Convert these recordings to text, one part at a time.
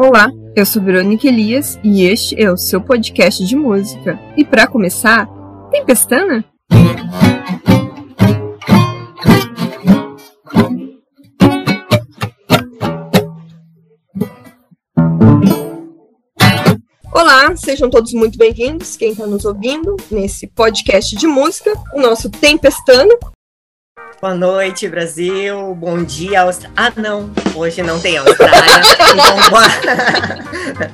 Olá, eu sou Verônica Elias e este é o seu podcast de música. E para começar, tem pestana? Olá, sejam todos muito bem-vindos, quem está nos ouvindo nesse podcast de música, o nosso Tempestano. Boa noite, Brasil. Bom dia, Austrália. Ah, não, hoje não tem Austrália. então,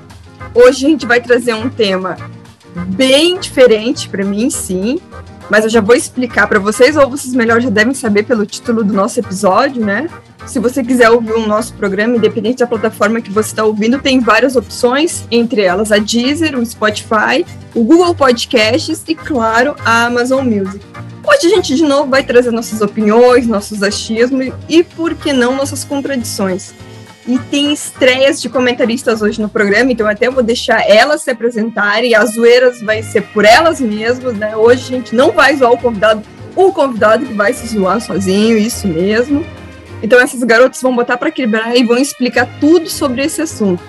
hoje a gente vai trazer um tema bem diferente para mim, sim, mas eu já vou explicar para vocês, ou vocês melhor já devem saber pelo título do nosso episódio, né? Se você quiser ouvir o nosso programa, independente da plataforma que você está ouvindo, tem várias opções, entre elas a Deezer, o Spotify, o Google Podcasts e, claro, a Amazon Music. Hoje a gente de novo vai trazer nossas opiniões, nossos achismos e, por que não, nossas contradições. E tem estreias de comentaristas hoje no programa, então até vou deixar elas se apresentarem. As zoeiras vai ser por elas mesmas, né? Hoje a gente não vai zoar o convidado, o convidado que vai se zoar sozinho, isso mesmo. Então essas garotas vão botar para quebrar e vão explicar tudo sobre esse assunto.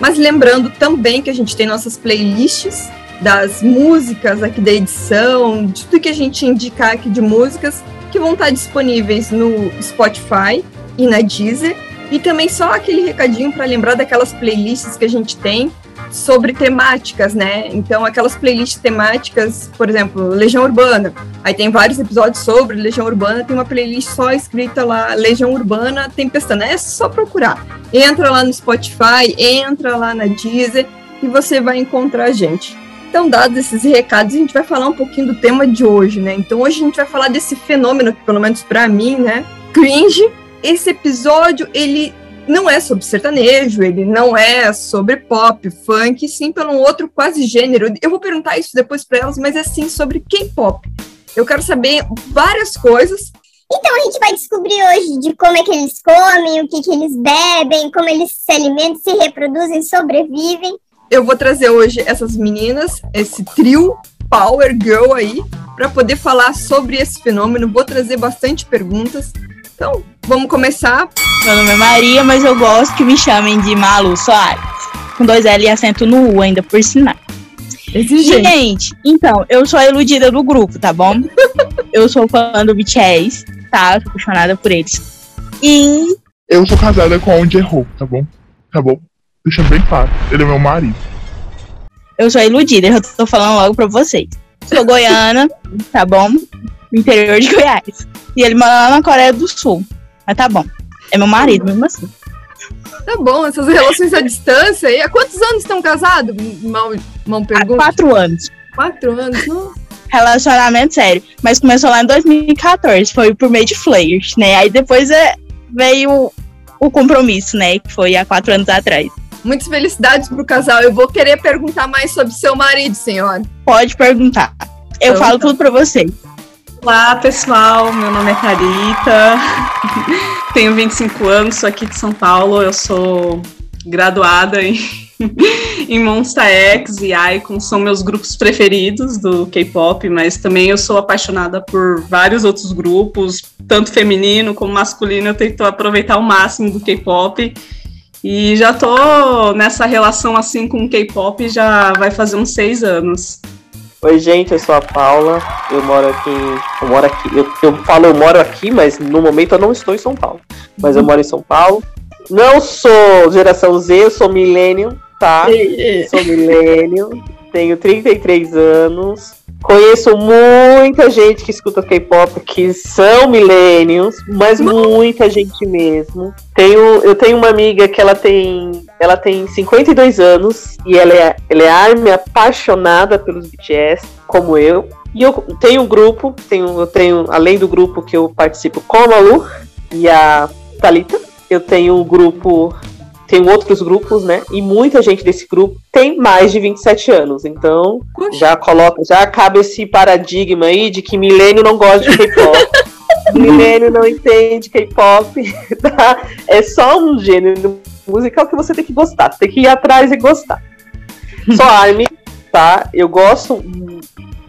Mas lembrando também que a gente tem nossas playlists das músicas aqui da edição, de tudo que a gente indicar aqui de músicas, que vão estar disponíveis no Spotify e na Deezer. E também só aquele recadinho para lembrar daquelas playlists que a gente tem sobre temáticas, né? Então, aquelas playlists temáticas, por exemplo, Legião Urbana. Aí tem vários episódios sobre Legião Urbana, tem uma playlist só escrita lá, Legião Urbana Tempestana. É só procurar. Entra lá no Spotify, entra lá na Deezer e você vai encontrar a gente. Então, dados esses recados, a gente vai falar um pouquinho do tema de hoje, né? Então, hoje a gente vai falar desse fenômeno que, pelo menos para mim, né, cringe. Esse episódio, ele não é sobre sertanejo, ele não é sobre pop, funk, sim pelo outro quase gênero. Eu vou perguntar isso depois para elas, mas é sim sobre K-pop. Eu quero saber várias coisas. Então a gente vai descobrir hoje de como é que eles comem, o que, que eles bebem, como eles se alimentam, se reproduzem, sobrevivem eu vou trazer hoje essas meninas, esse trio Power Girl aí, para poder falar sobre esse fenômeno. Vou trazer bastante perguntas. Então, vamos começar. Meu nome é Maria, mas eu gosto que me chamem de Malu Soares. Com dois L e acento no U ainda por sinal. Exigente. Gente, então, eu sou a iludida do grupo, tá bom? eu sou fã do BTS, tá? Sou apaixonada por eles. E. Eu sou casada com a J Hope, tá bom? Tá bom? Deixa bem claro, ele é meu marido. Eu sou iludida, eu tô falando logo pra vocês. Sou goiana, tá bom? No interior de Goiás. E ele mora lá na Coreia do Sul. Mas tá bom. É meu marido, mesmo assim. Tá bom, essas relações à distância. E há quantos anos estão casados? Mal, mal pergunta. Há quatro anos. Quatro anos, não? Relacionamento sério. Mas começou lá em 2014. Foi por meio de flayers, né? Aí depois é, veio o compromisso, né? Que foi há quatro anos atrás. Muitas felicidades pro casal. Eu vou querer perguntar mais sobre seu marido, senhora. Pode perguntar. Eu então, falo tá. tudo para você. Olá, pessoal. Meu nome é Carita. Tenho 25 anos, sou aqui de São Paulo. Eu sou graduada em, em Monsta X e Icon, são meus grupos preferidos do K-pop, mas também eu sou apaixonada por vários outros grupos, tanto feminino como masculino. Eu tento aproveitar o máximo do K-pop e já tô nessa relação assim com o K-pop já vai fazer uns seis anos. Oi, gente, eu sou a Paula. Eu moro aqui. Eu moro aqui. Eu, eu falo eu moro aqui, mas no momento eu não estou em São Paulo. Mas eu moro em São Paulo. Não sou geração Z, eu sou millennium, tá? Sou millennium. Tenho 33 anos. Conheço muita gente que escuta K-pop que são millennials, mas muita gente mesmo. Tenho, eu tenho uma amiga que ela tem, ela tem 52 anos e ela é, ela é arme apaixonada pelos BTS, como eu. E eu tenho um grupo, tenho, eu tenho, além do grupo que eu participo com a Malu e a Talita, eu tenho um grupo tem outros grupos, né? E muita gente desse grupo tem mais de 27 anos. Então, já coloca, já acaba esse paradigma aí de que milênio não gosta de K-pop. milênio não entende K-pop. Tá? É só um gênero musical que você tem que gostar. Você tem que ir atrás e gostar. Só Army, tá? Eu gosto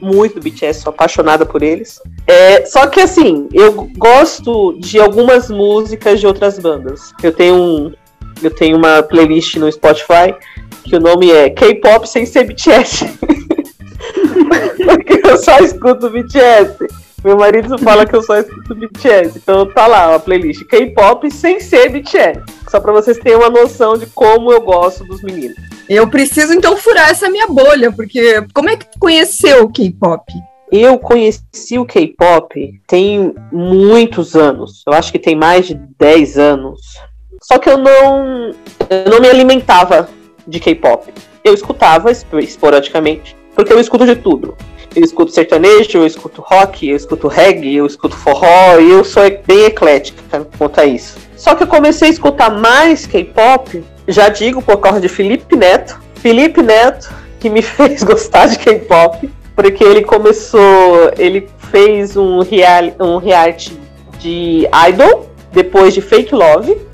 muito do BTS, sou apaixonada por eles. É, só que assim, eu gosto de algumas músicas de outras bandas. Eu tenho um, Eu tenho uma playlist no Spotify que o nome é K-pop sem ser BTS. Porque eu só escuto BTS. Meu marido fala que eu só escuto BTS. Então tá lá a playlist K-pop sem ser BTS. Só pra vocês terem uma noção de como eu gosto dos meninos. Eu preciso então furar essa minha bolha, porque como é que tu conheceu o K-pop? Eu conheci o K-pop tem muitos anos. Eu acho que tem mais de 10 anos. Só que eu não, eu não me alimentava de K-pop. Eu escutava esporadicamente, porque eu escuto de tudo. Eu escuto sertanejo, eu escuto rock, eu escuto reggae, eu escuto forró, e eu sou bem eclética quanto a isso. Só que eu comecei a escutar mais K-pop, já digo por causa de Felipe Neto. Felipe Neto, que me fez gostar de K-pop, porque ele começou, ele fez um, real, um reality de Idol, depois de Fake Love,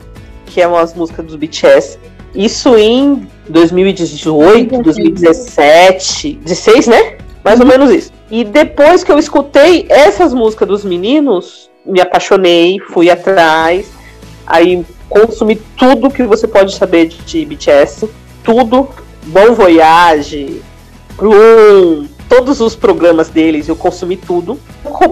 que é umas músicas dos BTS. Isso em 2018, 2017, 16, né? Mais ou menos isso. E depois que eu escutei essas músicas dos meninos, me apaixonei, fui atrás, aí consumi tudo que você pode saber de BTS, tudo, Bom Voyage, Room, todos os programas deles, eu consumi tudo.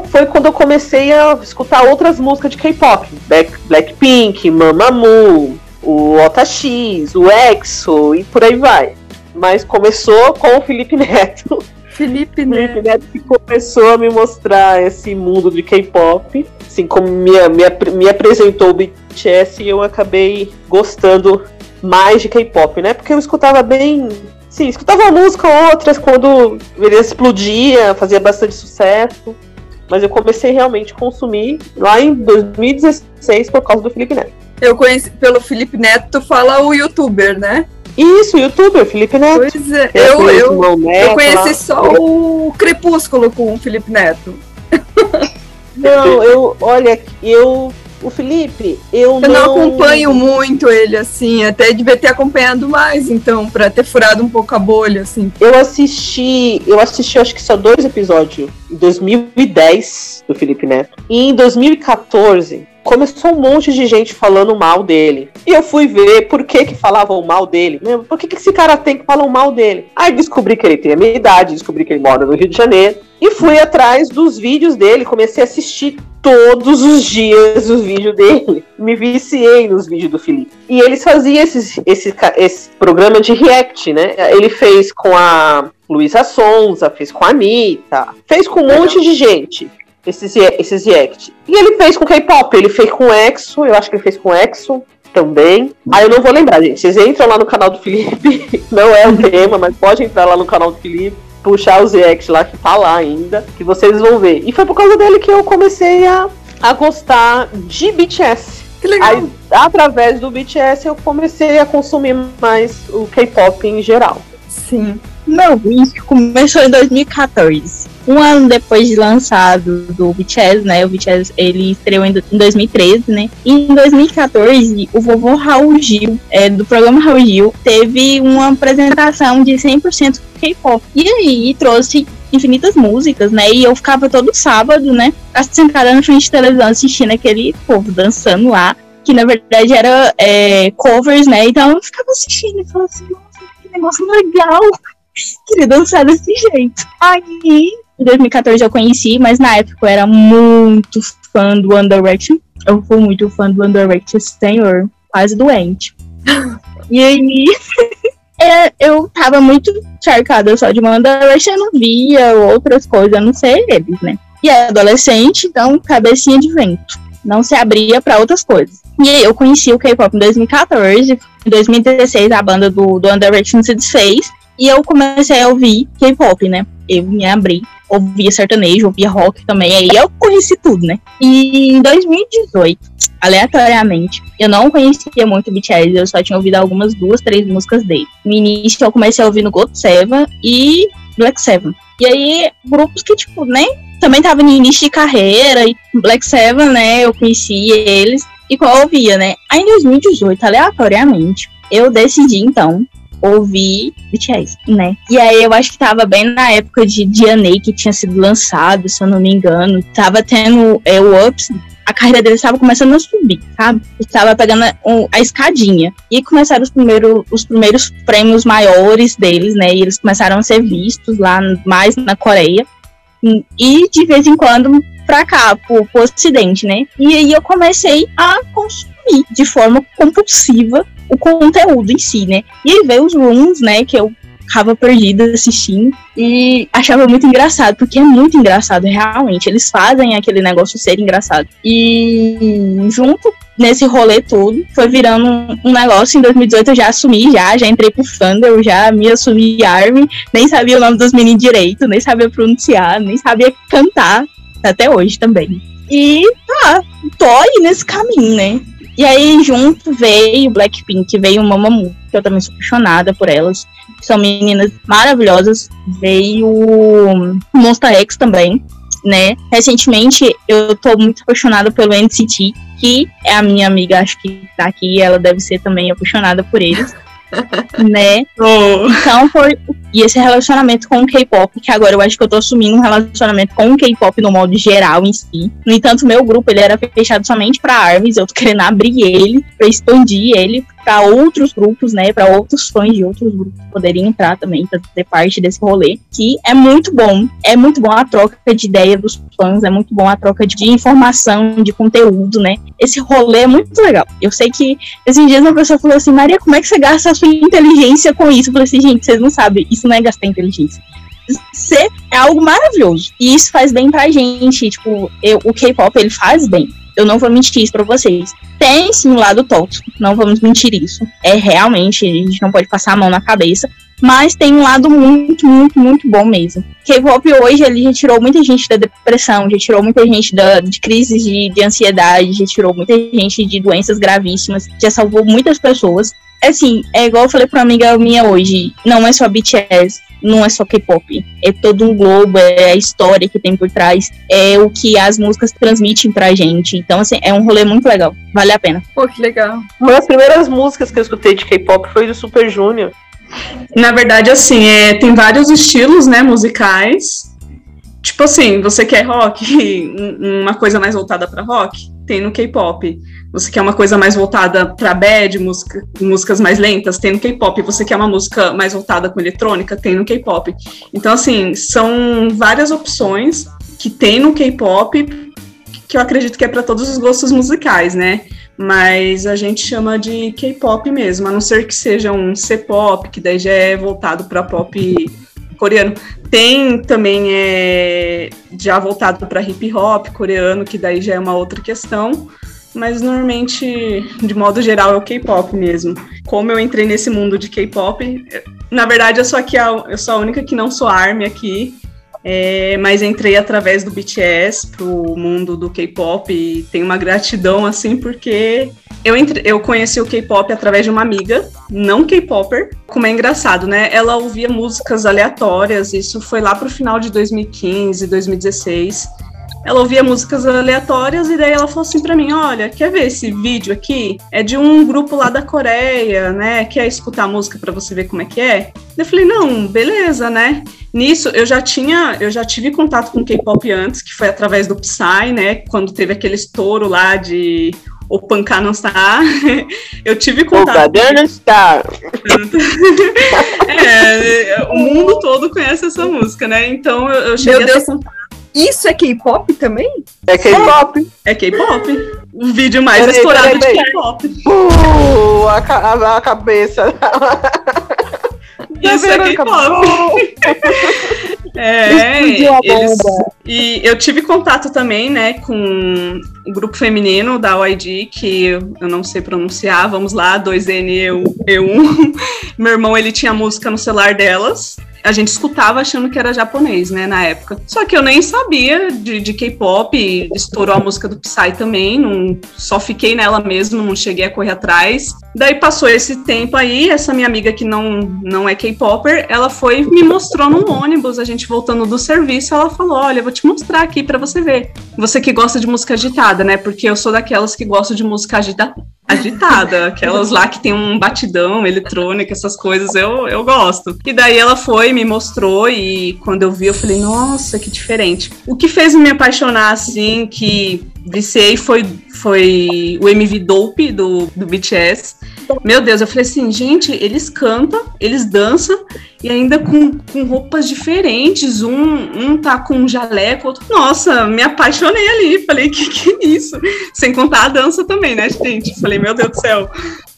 Foi quando eu comecei a escutar outras músicas de K-pop, Black, Blackpink, Mamamoo, o X, o EXO e por aí vai. Mas começou com o Felipe Neto. Felipe Neto. Felipe Neto que começou a me mostrar esse mundo de K-pop. Assim como me, me, me apresentou o BTS e eu acabei gostando mais de K-pop, né? Porque eu escutava bem. Sim, escutava música outras quando ele explodia, fazia bastante sucesso. Mas eu comecei realmente a consumir lá em 2016 por causa do Felipe Neto. Eu conheci pelo Felipe Neto, fala o youtuber, né? Isso, youtuber, Felipe Neto. Pois é, eu, eu, Neto, eu conheci lá. só o Crepúsculo com o Felipe Neto. Não, eu, olha, eu o Felipe, eu, eu não... não acompanho muito ele, assim, até devia ter acompanhado mais, então, para ter furado um pouco a bolha, assim. Eu assisti, eu assisti acho que só dois episódios, em 2010, do Felipe Neto. E em 2014, começou um monte de gente falando mal dele. E eu fui ver por que que falavam mal dele. Por que que esse cara tem que falar mal dele? Aí descobri que ele tem a minha idade, descobri que ele mora no Rio de Janeiro. E fui atrás dos vídeos dele, comecei a assistir todos os dias os vídeos dele. Me viciei nos vídeos do Felipe. E eles faziam esse, esse, esse programa de react, né? Ele fez com a Luísa Sonza, fez com a Anitta, fez com um monte de gente esses, esses react. E ele fez com K-pop, ele fez com EXO, eu acho que ele fez com EXO também. Aí eu não vou lembrar, gente. Vocês entram lá no canal do Felipe, não é o tema, mas pode entrar lá no canal do Felipe, puxar os react lá que tá lá ainda, que vocês vão ver. E foi por causa dele que eu comecei a, a gostar de BTS. Que legal. Aí, através do BTS, eu comecei a consumir mais o K-pop em geral. Sim. Não, isso começou em 2014 um ano depois de lançado do BTS, né? O BTS ele estreou em 2013, né? E em 2014, o vovô Raul Gil, é, do programa Raul Gil, teve uma apresentação de 100% K-pop. E aí trouxe infinitas músicas, né? E eu ficava todo sábado, né? Sentada na frente de televisão assistindo aquele povo dançando lá. Que na verdade era é, covers, né? Então eu ficava assistindo e falava assim, nossa, que negócio legal. Queria dançar desse jeito. Aí em 2014 eu conheci, mas na época eu era muito fã do One Direction. Eu fui muito fã do One Direction, senhor, quase doente. e aí é, eu tava muito cercada só de One Direction, eu não via outras coisas, a não sei eles, né? E é adolescente, então cabecinha de vento. Não se abria para outras coisas. E aí eu conheci o K-pop em 2014. Em 2016 a banda do, do One Direction se desfez. E eu comecei a ouvir K-pop, né? Eu me abri ouvia sertanejo, ouvia rock também, aí eu conheci tudo, né? E em 2018, aleatoriamente, eu não conhecia muito o BTS, eu só tinha ouvido algumas duas, três músicas dele. No início eu comecei a ouvir no God Seven e Black Seven. E aí, grupos que, tipo, né, também tava no início de carreira, e Black Seven, né, eu conhecia eles, e qual eu ouvia, né? Aí em 2018, aleatoriamente, eu decidi, então, ouvir BTS, né? E aí eu acho que tava bem na época de DNA que tinha sido lançado, se eu não me engano. Tava tendo é, o Ups, a carreira dele estava começando a subir, sabe? Estava pegando a, a, escadinha. E começaram os primeiros, os primeiros prêmios maiores deles, né? E eles começaram a ser vistos lá mais na Coreia. E de vez em quando pra cá, pro, pro ocidente, né? E aí eu comecei a consumir de forma compulsiva o conteúdo em si, né? E aí veio os rooms, né? Que eu ficava perdida assistindo e achava muito engraçado, porque é muito engraçado, realmente. Eles fazem aquele negócio ser engraçado. E junto nesse rolê todo, foi virando um, negócio. Em 2018 eu já assumi, já, já entrei pro Thunder, já me assumi Army, nem sabia o nome dos meninos direito, nem sabia pronunciar, nem sabia cantar, até hoje também. E tá, tô aí nesse caminho, né? E aí, junto veio Blackpink, veio Mamamoo, que eu também sou apaixonada por elas. São meninas maravilhosas. Veio Monster X também, né? Recentemente, eu tô muito apaixonada pelo NCT, que é a minha amiga, acho que tá aqui, ela deve ser também apaixonada por eles. Né? Oh. Então foi. E esse relacionamento com o K-pop, que agora eu acho que eu tô assumindo um relacionamento com o K-pop no modo geral em si. No entanto, meu grupo ele era fechado somente para ARMYs, eu tô querendo abrir ele, para expandir ele para outros grupos, né, para outros fãs de outros grupos poderem entrar também, ter parte desse rolê, que é muito bom. É muito bom a troca de ideia dos fãs, é muito bom a troca de informação, de conteúdo, né? Esse rolê é muito legal. Eu sei que esses dias uma pessoa falou assim: Maria, como é que você gasta a sua inteligência com isso? Eu falei assim: gente, vocês não sabem, isso não é gastar inteligência. Ser é algo maravilhoso. E isso faz bem pra gente. Tipo, eu, o K-pop, ele faz bem. Eu não vou mentir isso pra vocês. Tem sim um lado tóxico, não vamos mentir isso. É realmente, a gente não pode passar a mão na cabeça. Mas tem um lado muito, muito, muito bom mesmo. K-pop hoje ele já tirou muita gente da depressão, já tirou muita gente da, de crises de, de ansiedade, já tirou muita gente de doenças gravíssimas, já salvou muitas pessoas. Assim, é igual eu falei pra uma amiga minha hoje, não é só BTS, não é só K-pop, é todo um globo, é a história que tem por trás, é o que as músicas transmitem pra gente. Então, assim, é um rolê muito legal, vale a pena. Pô, que legal. Uma das primeiras músicas que eu escutei de K-pop foi do Super Junior. Na verdade, assim, é, tem vários estilos, né, musicais. Tipo assim, você quer rock, uma coisa mais voltada para rock? Tem no K-pop. Você quer uma coisa mais voltada para bad, música, músicas mais lentas? Tem no K-pop. Você quer uma música mais voltada com eletrônica? Tem no K-pop. Então, assim, são várias opções que tem no K-pop que eu acredito que é para todos os gostos musicais, né? Mas a gente chama de K-pop mesmo, a não ser que seja um C-pop, que daí já é voltado para pop coreano. Tem também é, já voltado para hip hop coreano, que daí já é uma outra questão mas normalmente, de modo geral, é o K-pop mesmo. Como eu entrei nesse mundo de K-pop, na verdade eu sou aqui a, eu sou a única que não sou ARMY aqui, é, mas entrei através do BTS pro mundo do K-pop e tenho uma gratidão assim porque eu, entre, eu conheci o K-pop através de uma amiga, não K-popper, como é engraçado, né? Ela ouvia músicas aleatórias, isso foi lá pro final de 2015, 2016 ela ouvia músicas aleatórias e daí ela falou assim para mim: Olha, quer ver esse vídeo aqui? É de um grupo lá da Coreia, né? Quer escutar a música para você ver como é que é? Eu falei: Não, beleza, né? Nisso eu já tinha, eu já tive contato com K-pop antes, que foi através do Psy, né? Quando teve aquele estouro lá de o Pancar não está. Eu tive contato. O não está. é, o mundo todo conhece essa música, né? Então eu, eu cheguei Meu a ter contato isso é K-pop também? É K-pop. É K-pop. O vídeo mais peraí, explorado peraí, de K-pop. Uh, a, a, a cabeça. Isso é K-pop. é, eles, e eu tive contato também, né, com o grupo feminino da YG, que eu não sei pronunciar, vamos lá, 2N, E1. Meu irmão, ele tinha música no celular delas, a gente escutava achando que era japonês, né, na época. Só que eu nem sabia de, de K-pop, estourou a música do Psy também, não, só fiquei nela mesmo, não cheguei a correr atrás. Daí passou esse tempo aí, essa minha amiga que não, não é K-popper, ela foi me mostrou no ônibus, a gente voltando do serviço, ela falou: "Olha, vou te mostrar aqui para você ver. Você que gosta de música agitada, né? Porque eu sou daquelas que gostam de música agita agitada, aquelas lá que tem um batidão eletrônico, essas coisas, eu, eu gosto. E daí ela foi, me mostrou, e quando eu vi, eu falei, nossa, que diferente. O que fez me apaixonar, assim, que viciei foi, foi o MV Dope do, do BTS. Meu Deus, eu falei assim, gente, eles cantam, eles dançam e ainda com, com roupas diferentes. Um, um tá com um jaleco, outro. Nossa, me apaixonei ali. Falei, que que é isso? Sem contar a dança também, né, gente? Falei, meu Deus do céu.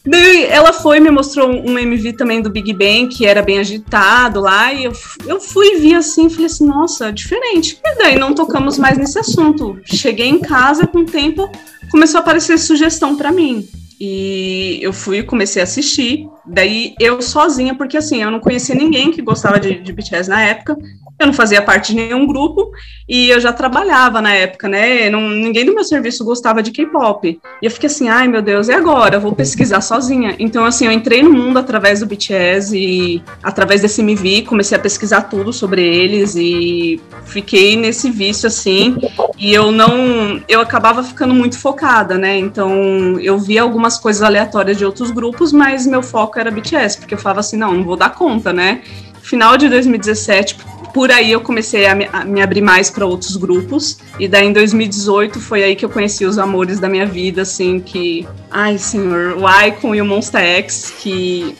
Daí ela foi me mostrou um MV também do Big Bang, que era bem agitado lá, e eu, eu fui vi assim, falei assim, nossa, diferente. E daí não tocamos mais nesse assunto. Cheguei em casa, com o tempo, começou a aparecer sugestão para mim. E eu fui comecei a assistir. Daí eu sozinha, porque assim, eu não conhecia ninguém que gostava de, de BTS na época. Eu não fazia parte de nenhum grupo e eu já trabalhava na época, né? Não, ninguém do meu serviço gostava de K-pop. E eu fiquei assim, ai meu Deus, e agora? Eu vou pesquisar sozinha. Então, assim, eu entrei no mundo através do BTS e através desse MV, comecei a pesquisar tudo sobre eles e fiquei nesse vício, assim. E eu não. Eu acabava ficando muito focada, né? Então, eu via algumas coisas aleatórias de outros grupos, mas meu foco era BTS, porque eu falava assim, não, não vou dar conta, né? Final de 2017, por aí eu comecei a me, a me abrir mais para outros grupos. E daí em 2018 foi aí que eu conheci os amores da minha vida, assim, que. Ai, senhor, o Icon e o Monster X, que.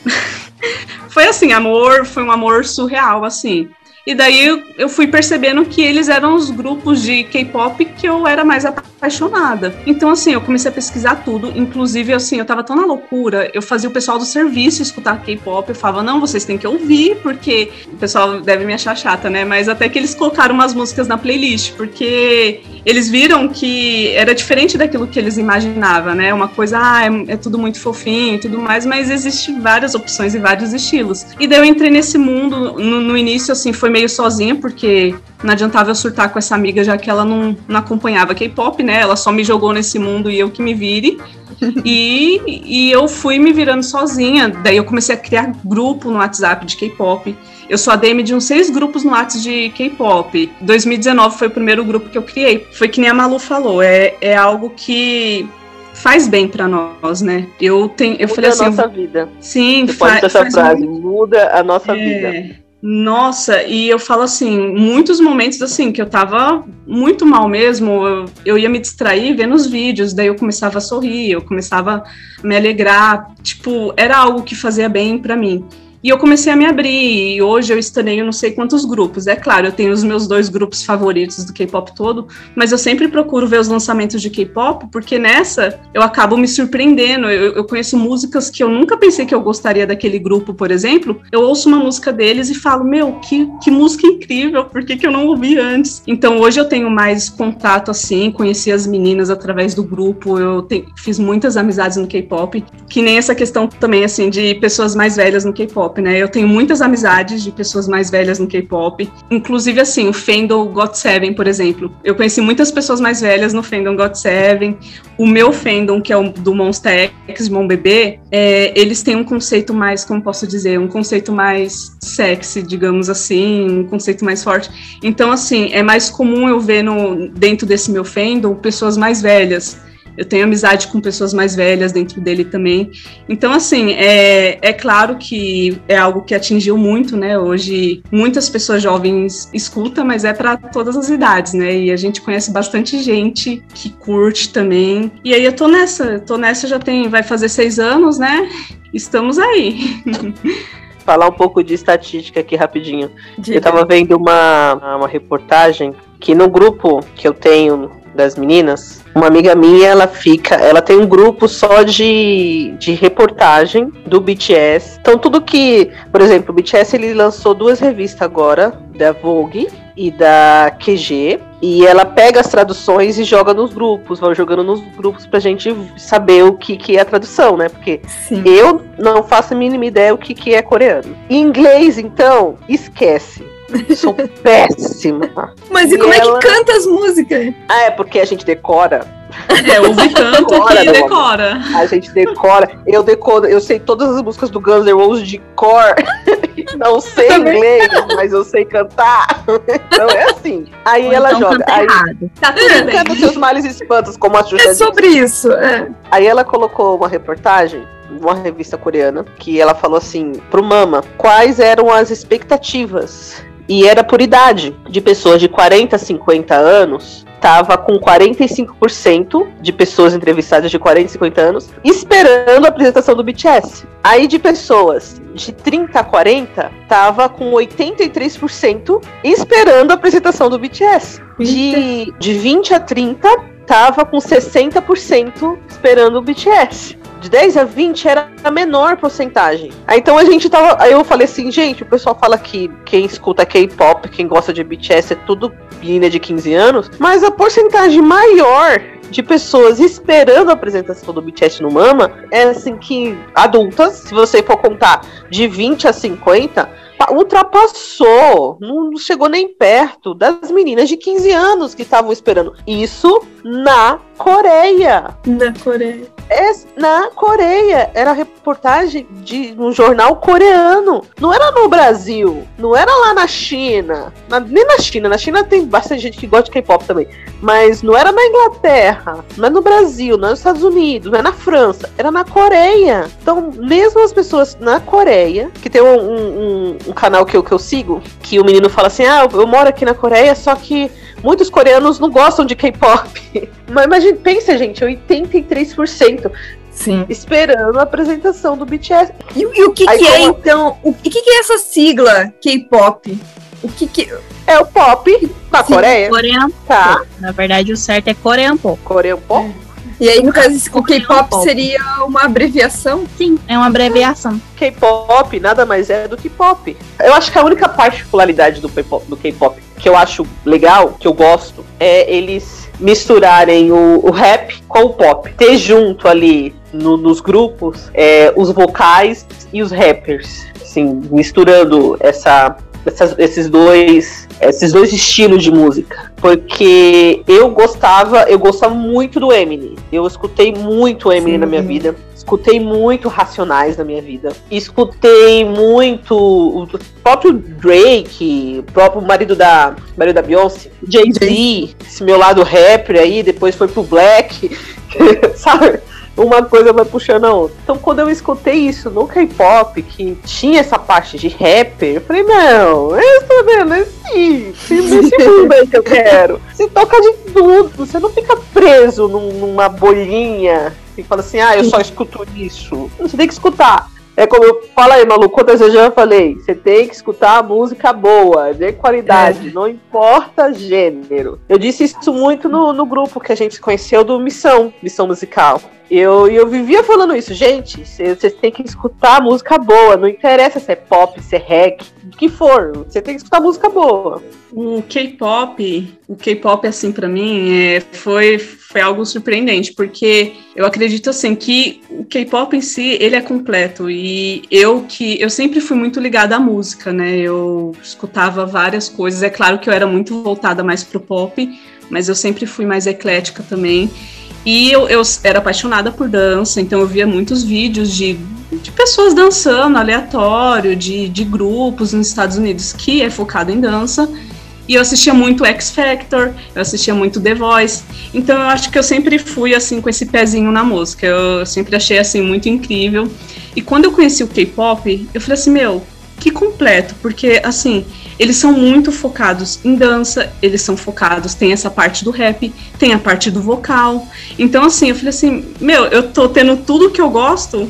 foi assim, amor, foi um amor surreal, assim. E daí eu fui percebendo que eles eram os grupos de K-pop que eu era mais apaixonada. Então, assim, eu comecei a pesquisar tudo. Inclusive, assim, eu tava tão na loucura, eu fazia o pessoal do serviço escutar K-pop. Eu falava, não, vocês têm que ouvir, porque o pessoal deve me achar chata, né? Mas até que eles colocaram umas músicas na playlist, porque eles viram que era diferente daquilo que eles imaginavam, né? Uma coisa, ah, é, é tudo muito fofinho e tudo mais, mas existe várias opções e vários estilos. E daí eu entrei nesse mundo, no, no início, assim, foi meio sozinha, porque não adiantava eu surtar com essa amiga, já que ela não, não acompanhava K-pop, né? Ela só me jogou nesse mundo e eu que me vire. e, e eu fui me virando sozinha. Daí eu comecei a criar grupo no WhatsApp de K-pop. Eu sou a DM de uns seis grupos no WhatsApp de K-pop. 2019 foi o primeiro grupo que eu criei. Foi que nem a Malu falou, é, é algo que faz bem para nós, né? Eu tenho, eu muda falei assim, a nossa vida. sim, Você pode ter essa faz frase, muda a nossa É, vida. Nossa, e eu falo assim, muitos momentos assim que eu tava muito mal mesmo, eu, eu ia me distrair vendo os vídeos, daí eu começava a sorrir, eu começava a me alegrar, tipo, era algo que fazia bem para mim. E eu comecei a me abrir, e hoje eu estaneio não sei quantos grupos. É claro, eu tenho os meus dois grupos favoritos do K-pop todo, mas eu sempre procuro ver os lançamentos de K-pop, porque nessa eu acabo me surpreendendo. Eu, eu conheço músicas que eu nunca pensei que eu gostaria daquele grupo, por exemplo. Eu ouço uma música deles e falo, meu, que, que música incrível, por que, que eu não ouvi antes? Então hoje eu tenho mais contato assim, conheci as meninas através do grupo, eu te- fiz muitas amizades no K-pop, que nem essa questão também assim de pessoas mais velhas no K-pop, né? Eu tenho muitas amizades de pessoas mais velhas no K-pop, inclusive assim, o fandom GOT7, por exemplo. Eu conheci muitas pessoas mais velhas no fandom GOT7. O meu fandom, que é o do Monster X, Mon Bebê, é, eles têm um conceito mais, como posso dizer, um conceito mais sexy, digamos assim, um conceito mais forte. Então, assim, é mais comum eu ver no, dentro desse meu fandom pessoas mais velhas. Eu tenho amizade com pessoas mais velhas dentro dele também. Então, assim, é, é claro que é algo que atingiu muito, né? Hoje, muitas pessoas jovens escutam, mas é para todas as idades, né? E a gente conhece bastante gente que curte também. E aí eu tô nessa, eu tô nessa já tem, vai fazer seis anos, né? Estamos aí. Falar um pouco de estatística aqui rapidinho. Diga. Eu tava vendo uma, uma reportagem que no grupo que eu tenho das meninas, uma amiga minha, ela fica, ela tem um grupo só de, de reportagem do BTS. Então tudo que, por exemplo, o BTS ele lançou duas revistas agora, da Vogue e da QG, e ela pega as traduções e joga nos grupos, vai jogando nos grupos pra gente saber o que, que é a tradução, né? Porque Sim. eu não faço a mínima ideia o que, que é coreano. Em inglês, então, esquece. Sou péssima. Mas e E como é ela- que canta as músicas? Ah, é porque a gente decora. É, ouve tanto Decora, que decora. A gente decora. Eu decoro. Eu sei todas as músicas do Guns N' Roses de cor. não sei inglês, mas eu sei cantar. Então é assim. Aí Ou ela então joga. canta Aí, errado. Tá tudo bem. Canta seus males e espantos, como a Xuxa É disse. sobre isso. É. Aí ela colocou uma reportagem numa revista coreana que ela falou assim pro Mama quais eram as expectativas e era por idade de pessoas de 40 a 50 anos tava com 45% de pessoas entrevistadas de 40 a 50 anos esperando a apresentação do BTS. Aí de pessoas de 30 a 40 tava com 83% esperando a apresentação do BTS. De, de 20 a 30 tava com 60% esperando o BTS. De 10 a 20 era a menor porcentagem. Aí então a gente tava. Aí eu falei assim, gente, o pessoal fala que quem escuta K-pop, quem gosta de BTS é tudo menina de 15 anos, mas a porcentagem maior de pessoas esperando a apresentação do BTS no Mama é assim que adultas, se você for contar de 20 a 50, pa- ultrapassou, não chegou nem perto das meninas de 15 anos que estavam esperando. Isso na Coreia. Na Coreia. É na Coreia. Era reportagem de um jornal coreano. Não era no Brasil. Não era lá na China. Na- nem na China. Na China tem bastante gente que gosta de K-pop também. Mas não era na Inglaterra. Não é no Brasil. Não é nos Estados Unidos. Não é na França. Era na Coreia. Então, mesmo as pessoas na Coreia, que tem um, um- um- canal que eu, que eu sigo, que o menino fala assim: Ah, eu moro aqui na Coreia, só que muitos coreanos não gostam de K-pop. Mas imagina, pensa, gente, 83% Sim. esperando a apresentação do BTS. E, e o que, Aí que é, como- então? O que, que é essa sigla K-pop? O que que. É o pop da Sim. Coreia, Corean, tá? na verdade, o certo é Korean Pop. Pop. E aí, no caso, o K-pop K-pop. seria uma abreviação? Sim, é uma abreviação. K-pop nada mais é do que pop. Eu acho que a única particularidade do K-pop, do K-pop que eu acho legal, que eu gosto, é eles misturarem o, o rap com o pop. Ter junto ali no- nos grupos é, os vocais e os rappers. Assim, misturando essa, essas- esses dois esses dois estilos de música. Porque eu gostava, eu gostava muito do Eminem. Eu escutei muito Eminem Sim. na minha vida. Escutei muito Racionais na minha vida. Escutei muito o próprio Drake, o próprio marido da, marido da Beyoncé, Jay-Z, esse meu lado rapper aí, depois foi pro Black, sabe? Uma coisa vai puxando a outra. Então, quando eu escutei isso no K-pop, que tinha essa parte de rapper, eu falei, não, eu tô vendo esse, esse mundo aí que eu quero. Você toca de tudo, você não fica preso num- numa bolinha e fala assim, ah, eu só escuto isso. Você tem que escutar. É como eu falo aí, maluco, quantas vezes eu já falei, você tem que escutar música boa, de qualidade, não importa gênero. Eu disse isso muito no, no grupo que a gente conheceu do Missão, Missão Musical. Eu, eu vivia falando isso, gente, vocês têm que escutar música boa, não interessa se é pop, se é reggae, o que for, você tem que escutar música boa. O K-pop, o K-pop assim pra mim é, foi foi algo surpreendente, porque eu acredito assim que o K-pop em si, ele é completo e eu que eu sempre fui muito ligada à música, né? Eu escutava várias coisas, é claro que eu era muito voltada mais pro pop, mas eu sempre fui mais eclética também. E eu, eu era apaixonada por dança, então eu via muitos vídeos de, de pessoas dançando aleatório, de, de grupos nos Estados Unidos que é focado em dança. E eu assistia muito X Factor, eu assistia muito The Voice. Então eu acho que eu sempre fui assim com esse pezinho na música. Eu sempre achei assim muito incrível. E quando eu conheci o K-pop, eu falei assim, meu, que completo, porque assim, eles são muito focados em dança, eles são focados, tem essa parte do rap, tem a parte do vocal. Então assim, eu falei assim, meu, eu tô tendo tudo que eu gosto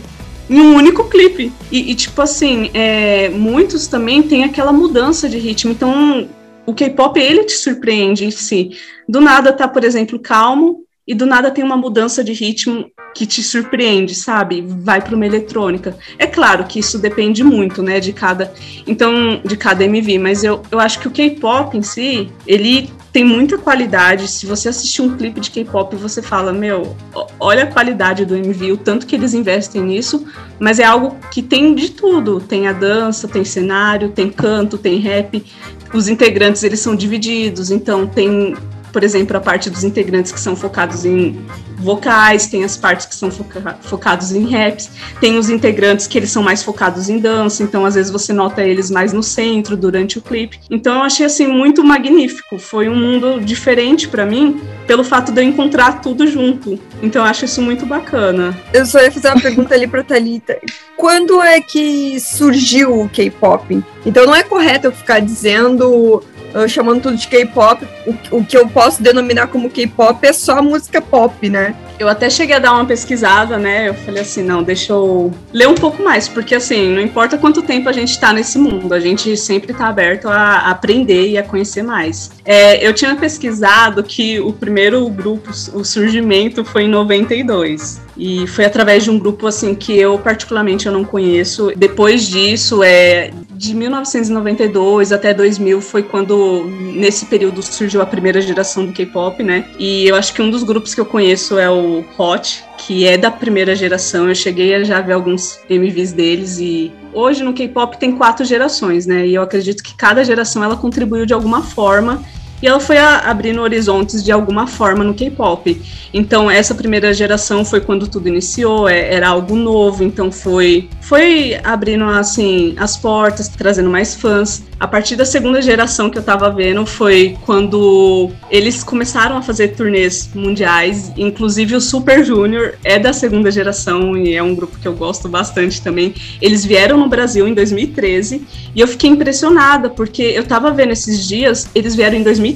em um único clipe. E, e, tipo assim, é, muitos também têm aquela mudança de ritmo. Então, o K-pop, ele te surpreende em si. Do nada tá, por exemplo, calmo, e do nada tem uma mudança de ritmo que te surpreende, sabe? Vai para uma eletrônica. É claro que isso depende muito, né, de cada, então, de cada MV, mas eu, eu acho que o K-pop em si, ele tem muita qualidade. Se você assistir um clipe de K-pop, você fala, meu, olha a qualidade do MV, o tanto que eles investem nisso, mas é algo que tem de tudo. Tem a dança, tem cenário, tem canto, tem rap. Os integrantes, eles são divididos, então tem por exemplo, a parte dos integrantes que são focados em vocais, tem as partes que são foca focados em raps, tem os integrantes que eles são mais focados em dança, então às vezes você nota eles mais no centro durante o clipe. Então eu achei assim muito magnífico, foi um mundo diferente para mim pelo fato de eu encontrar tudo junto. Então eu acho isso muito bacana. Eu só ia fazer uma pergunta ali para Talita. Quando é que surgiu o K-pop? Então não é correto eu ficar dizendo chamando tudo de K-pop, o, o que eu posso denominar como K-pop é só música pop, né? Eu até cheguei a dar uma pesquisada, né? Eu falei assim, não, deixa eu ler um pouco mais, porque assim, não importa quanto tempo a gente está nesse mundo, a gente sempre está aberto a aprender e a conhecer mais. É, eu tinha pesquisado que o primeiro grupo, o surgimento, foi em 92. E foi através de um grupo assim que eu particularmente eu não conheço. Depois disso, é de 1992 até 2000 foi quando nesse período surgiu a primeira geração do K-pop, né? E eu acho que um dos grupos que eu conheço é o Hot, que é da primeira geração. Eu cheguei a já ver alguns MVs deles e hoje no K-pop tem quatro gerações, né? E eu acredito que cada geração ela contribuiu de alguma forma e ela foi a, abrindo horizontes de alguma forma no K-pop. Então, essa primeira geração foi quando tudo iniciou, é, era algo novo, então foi, foi abrindo assim as portas, trazendo mais fãs. A partir da segunda geração que eu tava vendo foi quando eles começaram a fazer turnês mundiais, inclusive o Super Junior é da segunda geração e é um grupo que eu gosto bastante também. Eles vieram no Brasil em 2013 e eu fiquei impressionada porque eu tava vendo esses dias, eles vieram em 2013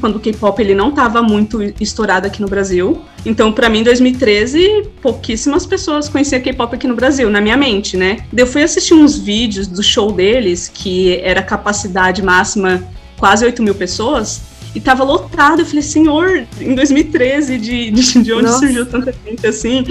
quando o K-pop ele não tava muito estourado aqui no Brasil. Então, para mim, 2013, pouquíssimas pessoas conheciam K-pop aqui no Brasil, na minha mente, né? Eu fui assistir uns vídeos do show deles, que era capacidade máxima quase 8 mil pessoas, e tava lotado. Eu falei, senhor, em 2013, de, de, de onde Nossa. surgiu tanta gente assim?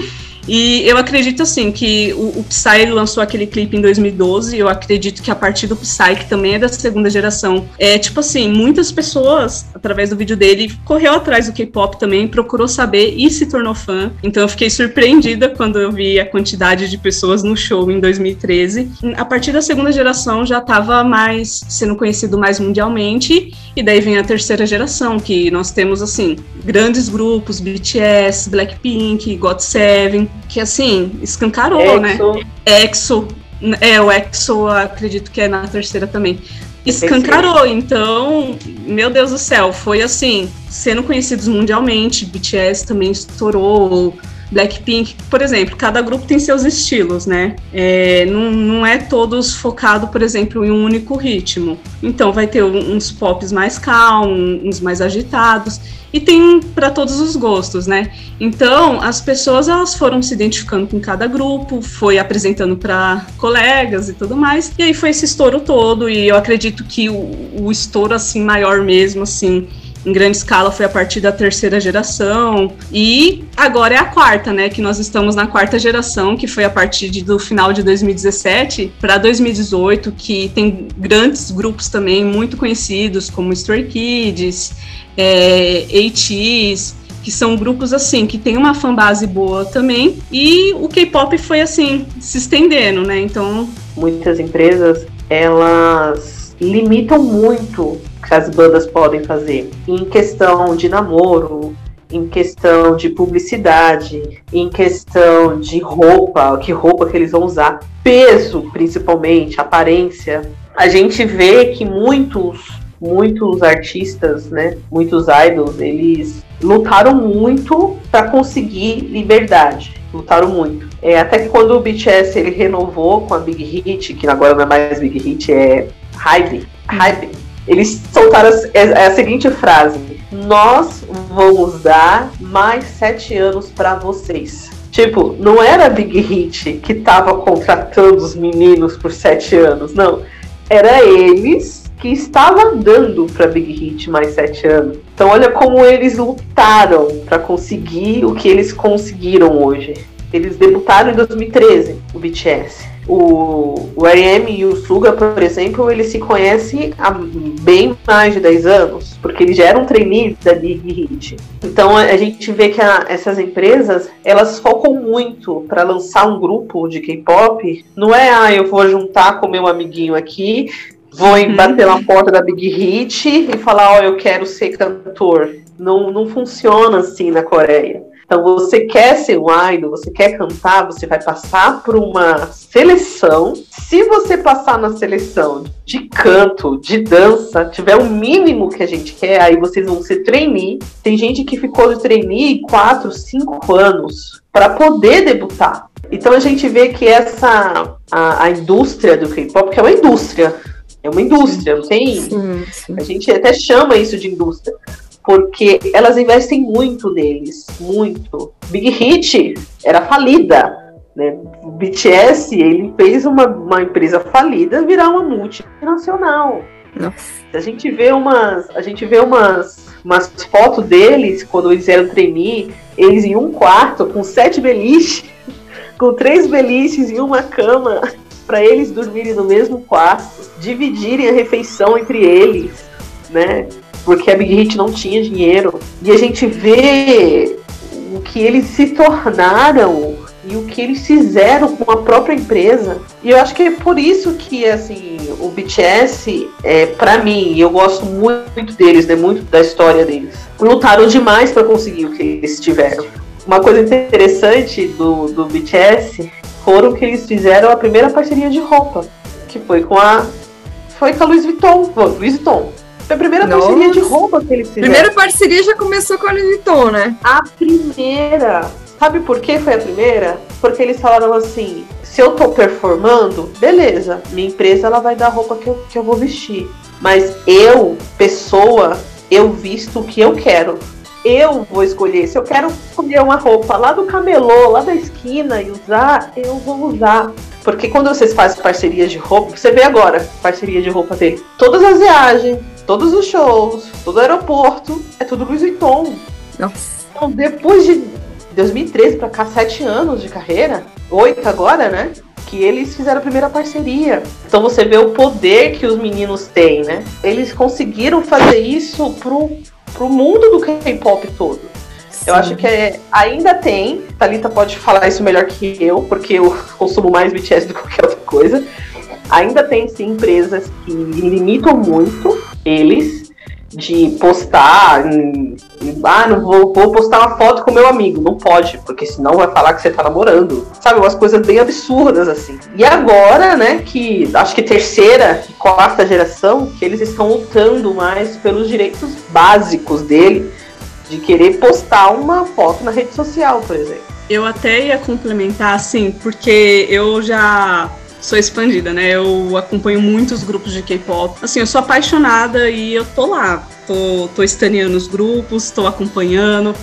E eu acredito assim que o, o Psy lançou aquele clipe em 2012. Eu acredito que a partir do Psy, que também é da segunda geração, é tipo assim, muitas pessoas, através do vídeo dele, correu atrás do K-pop também, procurou saber e se tornou fã. Então eu fiquei surpreendida quando eu vi a quantidade de pessoas no show em 2013. A partir da segunda geração já estava mais sendo conhecido mais mundialmente. E daí vem a terceira geração, que nós temos assim, grandes grupos, BTS, Blackpink, GOT7, que assim, escancarou, né? Exo. né? EXO. É, o EXO acredito que é na terceira também. Escancarou, então, meu Deus do céu, foi assim, sendo conhecidos mundialmente, BTS também estourou, Blackpink, por exemplo, cada grupo tem seus estilos, né? É, não, não é todos focado, por exemplo, em um único ritmo. Então vai ter uns pops mais calmos, uns mais agitados e tem para todos os gostos, né? Então as pessoas elas foram se identificando com cada grupo, foi apresentando para colegas e tudo mais, e aí foi esse estouro todo e eu acredito que o, o estouro assim maior mesmo assim em grande escala foi a partir da terceira geração e agora é a quarta, né? Que nós estamos na quarta geração, que foi a partir de, do final de 2017 para 2018, que tem grandes grupos também muito conhecidos como Stray Kids, é, que são grupos assim que tem uma fanbase boa também e o K-pop foi assim se estendendo, né? Então muitas empresas elas limitam muito que as bandas podem fazer em questão de namoro, em questão de publicidade, em questão de roupa, que roupa que eles vão usar, peso, principalmente, aparência. A gente vê que muitos muitos artistas, né, muitos idols, eles lutaram muito para conseguir liberdade. Lutaram muito. É, até que quando o BTS ele renovou com a Big Hit, que agora não é mais Big Hit, é Hype, Hype eles soltaram a, é, é a seguinte frase: Nós vamos dar mais sete anos para vocês. Tipo, não era a Big Hit que tava contratando os meninos por sete anos, não. Era eles que estavam dando para Big Hit mais sete anos. Então olha como eles lutaram para conseguir o que eles conseguiram hoje. Eles debutaram em 2013, o BTS o, o RM e o Suga, por exemplo, eles se conhecem há bem mais de 10 anos, porque eles já eram trainees da Big Hit. Então a gente vê que a, essas empresas, elas focam muito para lançar um grupo de K-pop. Não é, ah, eu vou juntar com meu amiguinho aqui, vou uhum. bater na porta da Big Hit e falar, ó, oh, eu quero ser cantor. Não, não funciona assim na Coreia. Então, você quer ser um idol, você quer cantar, você vai passar por uma seleção. Se você passar na seleção de canto, de dança, tiver o mínimo que a gente quer, aí vocês vão ser trainee. Tem gente que ficou de trainee 4, 5 anos para poder debutar. Então a gente vê que essa a, a indústria do K-pop, que é uma indústria, é uma indústria, não tem. Sim, sim. A gente até chama isso de indústria porque elas investem muito neles, muito. Big Hit era falida, né? O BTS ele fez uma, uma empresa falida virar uma multinacional. Nossa. A gente vê umas, a gente vê umas, umas fotos deles quando eles eram trainee, eles em um quarto com sete beliches, com três beliches e uma cama para eles dormirem no mesmo quarto, dividirem a refeição entre eles, né? Porque a Big Hit não tinha dinheiro. E a gente vê o que eles se tornaram e o que eles fizeram com a própria empresa. E eu acho que é por isso que assim o BTS, é, para mim, eu gosto muito deles, né, muito da história deles. Lutaram demais para conseguir o que eles tiveram. Uma coisa interessante do, do BTS foram que eles fizeram a primeira parceria de roupa, que foi com a foi com a Louis Vuitton, Louis Vuitton. Foi a primeira Nossa. parceria de roupa que eles fizeram. Primeira parceria já começou com a Louis Vuitton, né? A primeira. Sabe por que foi a primeira? Porque eles falaram assim: se eu tô performando, beleza, minha empresa ela vai dar a roupa que eu, que eu vou vestir. Mas eu, pessoa, eu visto o que eu quero. Eu vou escolher. Se eu quero escolher uma roupa lá do camelô, lá da esquina e usar, eu vou usar. Porque quando vocês fazem parcerias de roupa, você vê agora, parceria de roupa dele. Todas as viagens, todos os shows, todo o aeroporto, é tudo Louis Vuitton. Nossa. Então, depois de 2013 para cá, sete anos de carreira, oito agora, né? Que eles fizeram a primeira parceria. Então você vê o poder que os meninos têm, né? Eles conseguiram fazer isso pro, pro mundo do K-pop todo. Eu acho que é- ainda tem, Thalita pode falar isso melhor que eu, porque eu consumo mais BTS do que qualquer outra coisa. Ainda tem sim empresas que limitam muito eles de postar, ah, não vou, vou postar uma foto com meu amigo. Não pode, porque senão vai falar que você tá namorando. Sabe, umas coisas bem absurdas assim. E agora, né, que acho que terceira e quarta geração, que eles estão lutando mais pelos direitos básicos dele, de querer postar uma foto na rede social, por exemplo. Eu até ia complementar, assim, porque eu já sou expandida, né? Eu acompanho muitos grupos de K-pop. Assim, eu sou apaixonada e eu tô lá. Tô, tô estaneando os grupos, tô acompanhando.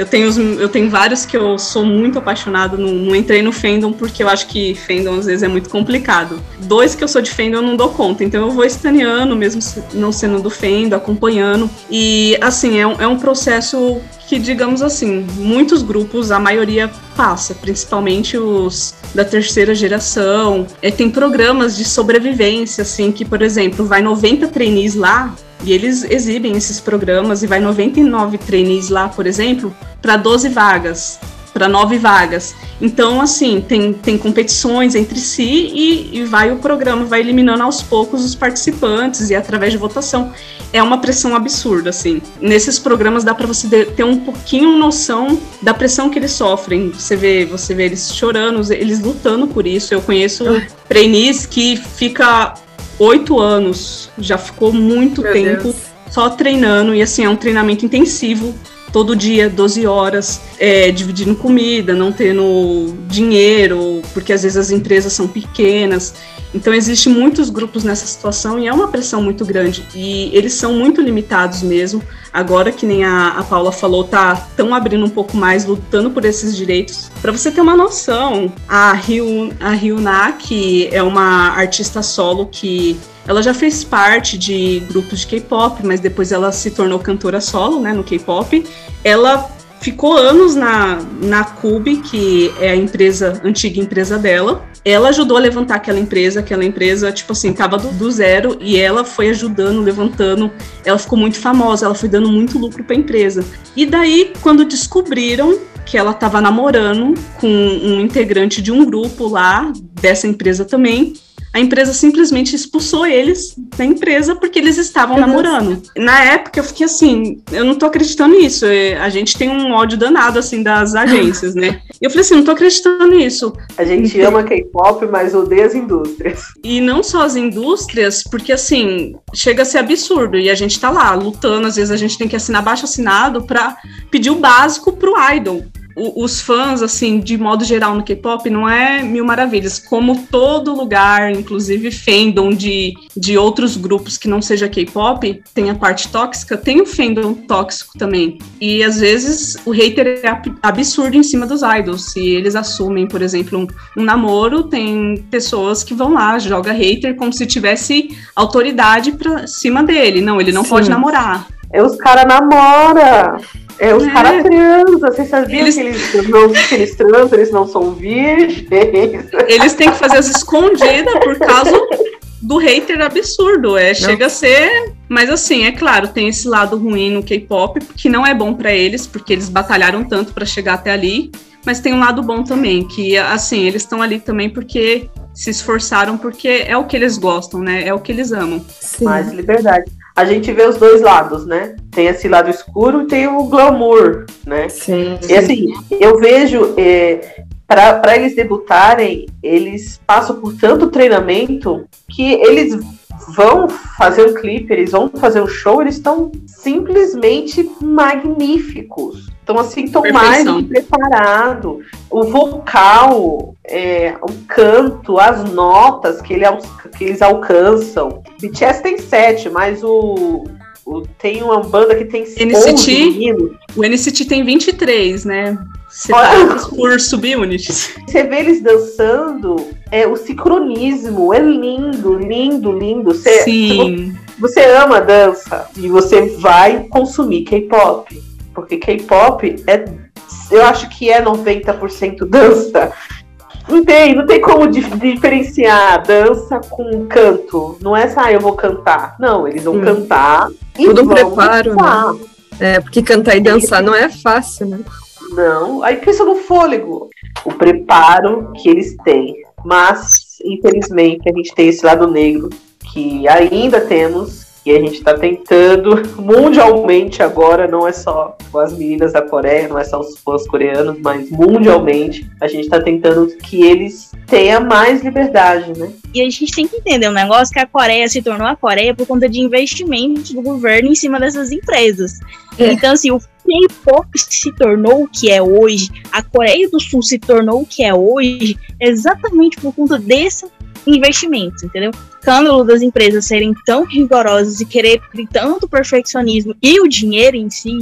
Eu tenho, eu tenho vários que eu sou muito apaixonada, não, não entrei no fandom porque eu acho que fandom às vezes é muito complicado. Dois que eu sou de fandom eu não dou conta, então eu vou estaneando, mesmo não sendo do fandom, acompanhando. E assim, é um, é um processo que, digamos assim, muitos grupos, a maioria passa, principalmente os da terceira geração. É, tem programas de sobrevivência, assim, que, por exemplo, vai 90 trainees lá e eles exibem esses programas e vai 99 trainees lá, por exemplo, para 12 vagas, para 9 vagas. Então, assim, tem, tem competições entre si e, e vai o programa, vai eliminando aos poucos os participantes e através de votação. É uma pressão absurda, assim. Nesses programas dá para você ter um pouquinho noção da pressão que eles sofrem. Você vê, você vê eles chorando, eles lutando por isso. Eu conheço trainees que fica oito anos, já ficou muito Meu tempo Deus. só treinando, e assim, é um treinamento intensivo, todo dia, 12 horas, é, dividindo comida, não tendo dinheiro, porque às vezes as empresas são pequenas. Então existe muitos grupos nessa situação e é uma pressão muito grande. E eles são muito limitados mesmo. Agora que nem a, a Paula falou, tá tão abrindo um pouco mais, lutando por esses direitos. Para você ter uma noção, a Ryu, a Ryuna, que é uma artista solo que ela já fez parte de grupos de K-pop, mas depois ela se tornou cantora solo, né, no K-pop. Ela ficou anos na, na Cube, que é a empresa, antiga empresa dela. Ela ajudou a levantar aquela empresa, aquela empresa, tipo assim, tava do, do zero e ela foi ajudando, levantando. Ela ficou muito famosa, ela foi dando muito lucro pra empresa. E daí, quando descobriram que ela tava namorando com um integrante de um grupo lá, dessa empresa também, a empresa simplesmente expulsou eles da empresa porque eles estavam namorando. Na época eu fiquei assim, eu não tô acreditando nisso. é, A gente tem um ódio danado assim das agências, né? E eu falei assim, não tô acreditando nisso. A gente ama K-pop, mas odeia as indústrias. E não só as indústrias, porque assim, chega a ser absurdo. E a gente tá lá lutando, às vezes a gente tem que assinar baixo assinado pra pedir o básico pro idol. Os fãs, assim, de modo geral no K-pop, não é mil maravilhas. Como todo lugar, inclusive fandom de, de outros grupos que não seja K-pop, tem a parte tóxica, tem o fandom tóxico também. E às vezes o hater é ab- absurdo em cima dos idols. Se eles assumem, por exemplo, um, um namoro, tem pessoas que vão lá, joga hater como se tivesse autoridade pra cima dele. Não, ele não Sim. pode namorar. É os caras namoram. É os É. caras transam. Vocês sabiam Eles- que, eles não, que eles transam, eles não são virgens? Eles têm que fazer as escondidas por causa do hater absurdo. É, chega a ser. Mas assim, é claro, tem esse lado ruim no K-pop, que não é bom pra eles, porque eles batalharam tanto pra chegar até ali. Mas tem um lado bom também, que assim, eles estão ali também porque se esforçaram, porque é o que eles gostam, né? É o que eles amam. Sim. Mais liberdade. A gente vê os dois lados, né? Tem esse lado escuro e tem o glamour, né? Sim. E assim, eu vejo, é, para eles debutarem, eles passam por tanto treinamento que eles vão fazer um clipe, eles vão fazer um show, eles estão simplesmente magníficos. Então, assim, estão mais Perfeição. do que preparados. O vocal, é, o canto, as notas que, ele que eles alcançam. BTS tem sete, mas o, o- tem uma banda que tem NCT? 11 meninos. O NCT tem 23, né? Separados por subunits. Você vê eles dançando, é o sincronismo, é lindo, lindo, lindo. Você, Sim. você ama a dança e você vai consumir K-pop. Porque K-pop é. Eu acho que é 90% dança. Não tem, não tem como dif- diferenciar dança com canto. Não é só, ah, eu vou cantar. Não, eles vão Hum. cantar e Tudo vão preparo, dançar. É, porque cantar e dançar não é fácil, né? Não, aí pensa no fôlego, o preparo que eles têm. Mas, infelizmente, a gente tem esse lado negro que ainda temos e a gente está tentando mundialmente agora, não é só com as meninas da Coreia, não é só os fãs coreanos, mas mundialmente a gente está tentando que eles tenham mais liberdade, né? E a gente tem que entender um negócio que a Coreia se tornou a Coreia por conta de investimentos do governo em cima dessas empresas. É. Então, assim, o K-pop se tornou o que é hoje, a Coreia do Sul se tornou o que é hoje, exatamente por conta desse investimento, entendeu? Escândalo das empresas serem tão rigorosas e querer tanto perfeccionismo e o dinheiro em si,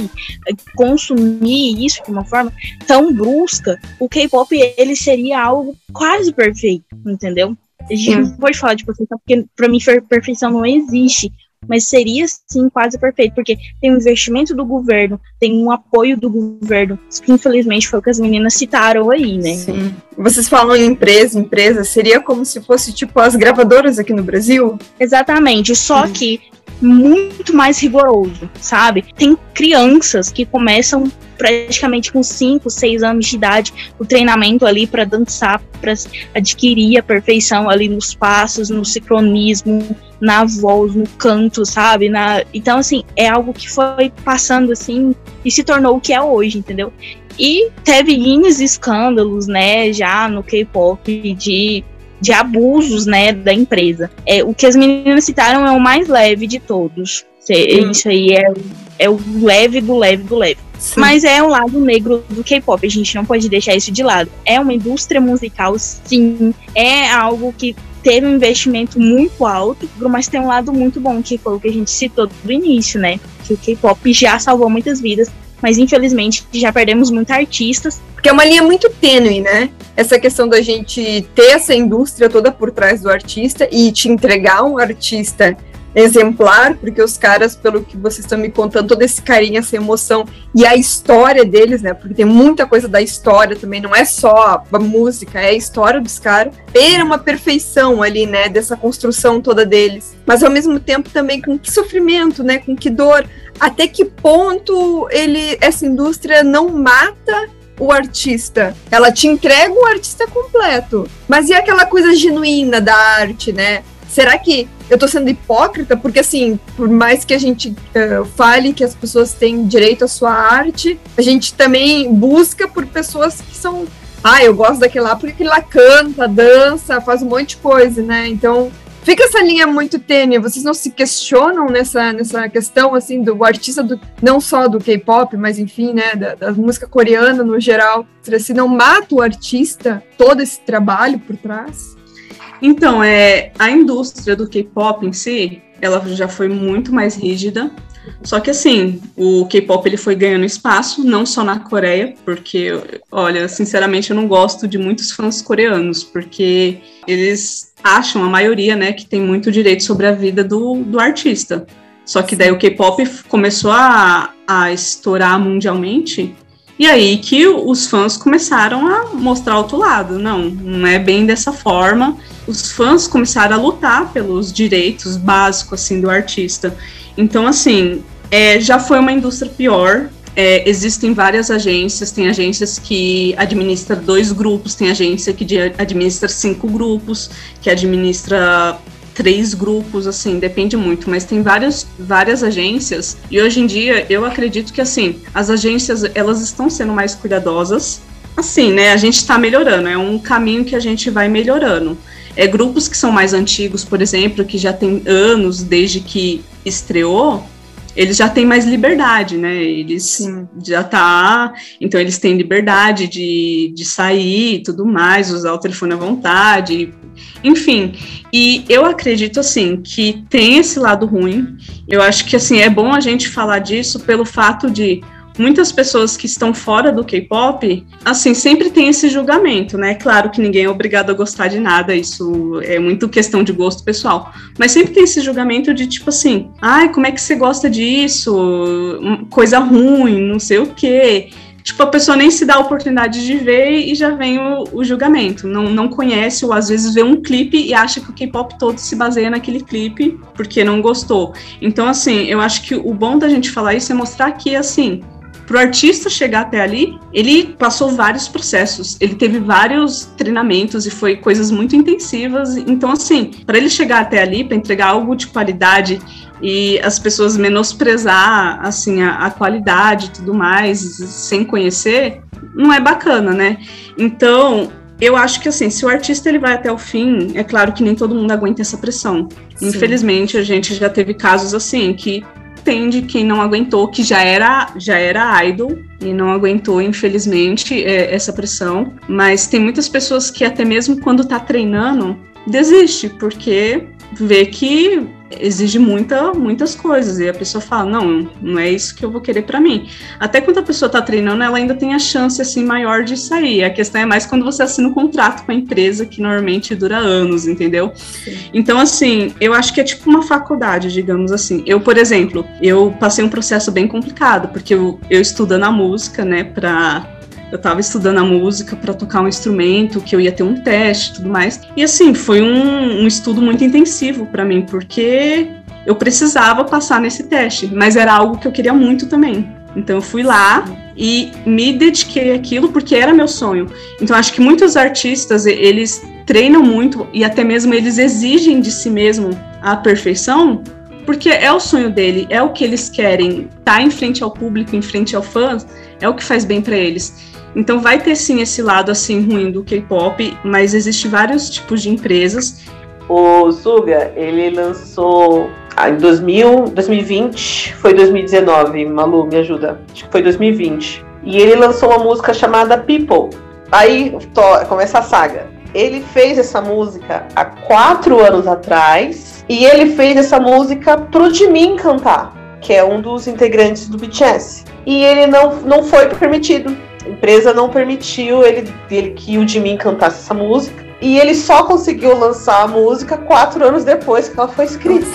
eh, consumir isso de uma forma tão brusca, o K-pop ele seria algo quase perfeito, entendeu? A gente não pode falar de perfeição, porque pra mim per- perfeição não existe. Mas seria sim quase perfeito, porque tem um investimento do governo, tem um apoio do governo, que infelizmente foi o que as meninas citaram aí, né? Sim. Vocês falam em empresa, empresa, seria como se fosse tipo as gravadoras aqui no Brasil? Exatamente, só que muito mais rigoroso, sabe? Tem crianças que começam praticamente com 5, 6 anos de idade o treinamento ali para dançar, para adquirir a perfeição ali nos passos, no sincronismo, na voz, no canto, sabe? Na... Então, assim, é algo que foi passando assim e se tornou o que é hoje, entendeu? E teve N escândalos, né, já no K-pop de de abusos, né, da empresa. É, o que as meninas citaram é o mais leve de todos. Isso aí é, é o leve do leve do leve. Sim. Mas é o lado negro do K-pop, a gente não pode deixar isso de lado. É uma indústria musical, sim. É algo que teve um investimento muito alto, mas tem um lado muito bom, que foi o que a gente citou do início, né? Que o K-pop já salvou muitas vidas, mas infelizmente já perdemos muitos artistas Porque é uma linha muito tênue, né? Essa questão da gente ter essa indústria toda por trás do artista e te entregar um artista exemplar, porque os caras, pelo que vocês estão me contando, todo esse carinho, essa emoção e a história deles, né? Porque tem muita coisa da história também, não é só a música, é a história dos caras. Ter uma perfeição ali, né? Dessa construção toda deles. Mas ao mesmo tempo também com que sofrimento, né? Com que dor. Até que ponto ele, essa indústria não mata o artista? Ela te entrega o artista completo. Mas e aquela coisa genuína da arte, né? Será que eu tô sendo hipócrita? Porque, assim, por mais que a gente uh, fale que as pessoas têm direito à sua arte, a gente também busca por pessoas que são. Ah, eu gosto daquele lá porque ele lá canta, dança, faz um monte de coisa, né? Então, fica essa linha muito tênue. Vocês não se questionam nessa, nessa questão, assim, do artista, do, não só do K-pop, mas enfim, né, da, da, música coreana no geral. Se não mata o artista, todo esse trabalho por trás? Então, é, a indústria do K-pop em si, ela já foi muito mais rígida. Só que assim, o K-pop ele foi ganhando espaço, não só na Coreia, porque, olha, sinceramente eu não gosto de muitos fãs coreanos, porque eles acham, a maioria, né, que tem muito direito sobre a vida do, do artista. Só que daí o K-pop começou a, a estourar mundialmente e aí que os fãs começaram a mostrar outro lado. Não, não é bem dessa forma. Os fãs começaram a lutar pelos direitos básicos assim do artista. Então, assim, é, já foi uma indústria pior. É, existem várias agências, tem agências que administram dois grupos, tem agência que administra cinco grupos, que administra três grupos, assim, depende muito, mas tem várias, várias agências, e hoje em dia eu acredito que, assim, as agências, elas estão sendo mais cuidadosas, assim, né, a gente está melhorando, é um caminho que a gente vai melhorando. É, grupos que são mais antigos, por exemplo, que já tem anos desde que estreou, eles já têm mais liberdade, né? Eles Sim. já tá. Então eles têm liberdade de, de sair e tudo mais, usar o telefone à vontade, enfim, e eu acredito assim que tem esse lado ruim. Eu acho que assim é bom a gente falar disso pelo fato de muitas pessoas que estão fora do K-pop, assim, sempre tem esse julgamento, né? Claro que ninguém é obrigado a gostar de nada, isso é muito questão de gosto pessoal. Mas sempre tem esse julgamento de tipo assim, ai, como é que você gosta disso? Coisa ruim, não sei o quê tipo, a pessoa nem se dá a oportunidade de ver e já vem o, o, julgamento. Não, não conhece, ou às vezes vê um clipe e acha que o K-pop todo se baseia naquele clipe porque não gostou. Então, assim, eu acho que o bom da gente falar isso é mostrar que, assim, para o artista chegar até ali, ele passou vários processos, ele teve vários treinamentos e foi coisas muito intensivas. Então, assim, para ele chegar até ali, para entregar algo de qualidade e as pessoas menosprezar assim a, a qualidade e tudo mais sem conhecer não é bacana, né? Então eu acho que assim, se o artista ele vai até o fim, é claro que nem todo mundo aguenta essa pressão. Sim. Infelizmente, a gente já teve casos assim que tem de quem não aguentou, que já era já era idol e não aguentou, infelizmente, é, essa pressão. Mas tem muitas pessoas que até mesmo quando tá treinando desiste porque vê que exige muita, muitas coisas. E a pessoa fala, não, não é isso que eu vou querer para mim. Até quando a pessoa está treinando, ela ainda tem a chance assim maior de sair. A questão é mais quando você assina um contrato com a empresa que normalmente dura anos, entendeu? Sim. Então, assim, eu acho que é tipo uma faculdade, digamos assim. Eu, por exemplo, eu passei um processo bem complicado, porque eu, eu estudando a música, né, para eu estava estudando a música para tocar um instrumento, que eu ia ter um teste e tudo mais. E assim, foi um, um estudo muito intensivo para mim, porque eu precisava passar nesse teste, mas era algo que eu queria muito também. Então eu fui lá e me dediquei àquilo porque era meu sonho. Então acho que muitos artistas, eles treinam muito e até mesmo eles exigem de si mesmo a perfeição, porque é o sonho dele, é o que eles querem. Estar tá em frente ao público, em frente ao fã, é o que faz bem para eles. Então vai ter sim esse lado assim ruim do K-pop, mas existe vários tipos de empresas. O Suga, ele lançou ah, em 2000, 2020, foi 2019, Malu, me ajuda. Acho que foi 2020. E ele lançou uma música chamada People. Aí to, começa a saga. Ele fez essa música há quatro anos atrás e ele fez essa música pro Jimin cantar, que é um dos integrantes do BTS. E ele não, não foi permitido a empresa não permitiu ele, ele que o Jimin cantasse essa música. E ele só conseguiu lançar a música quatro anos depois que ela foi escrita.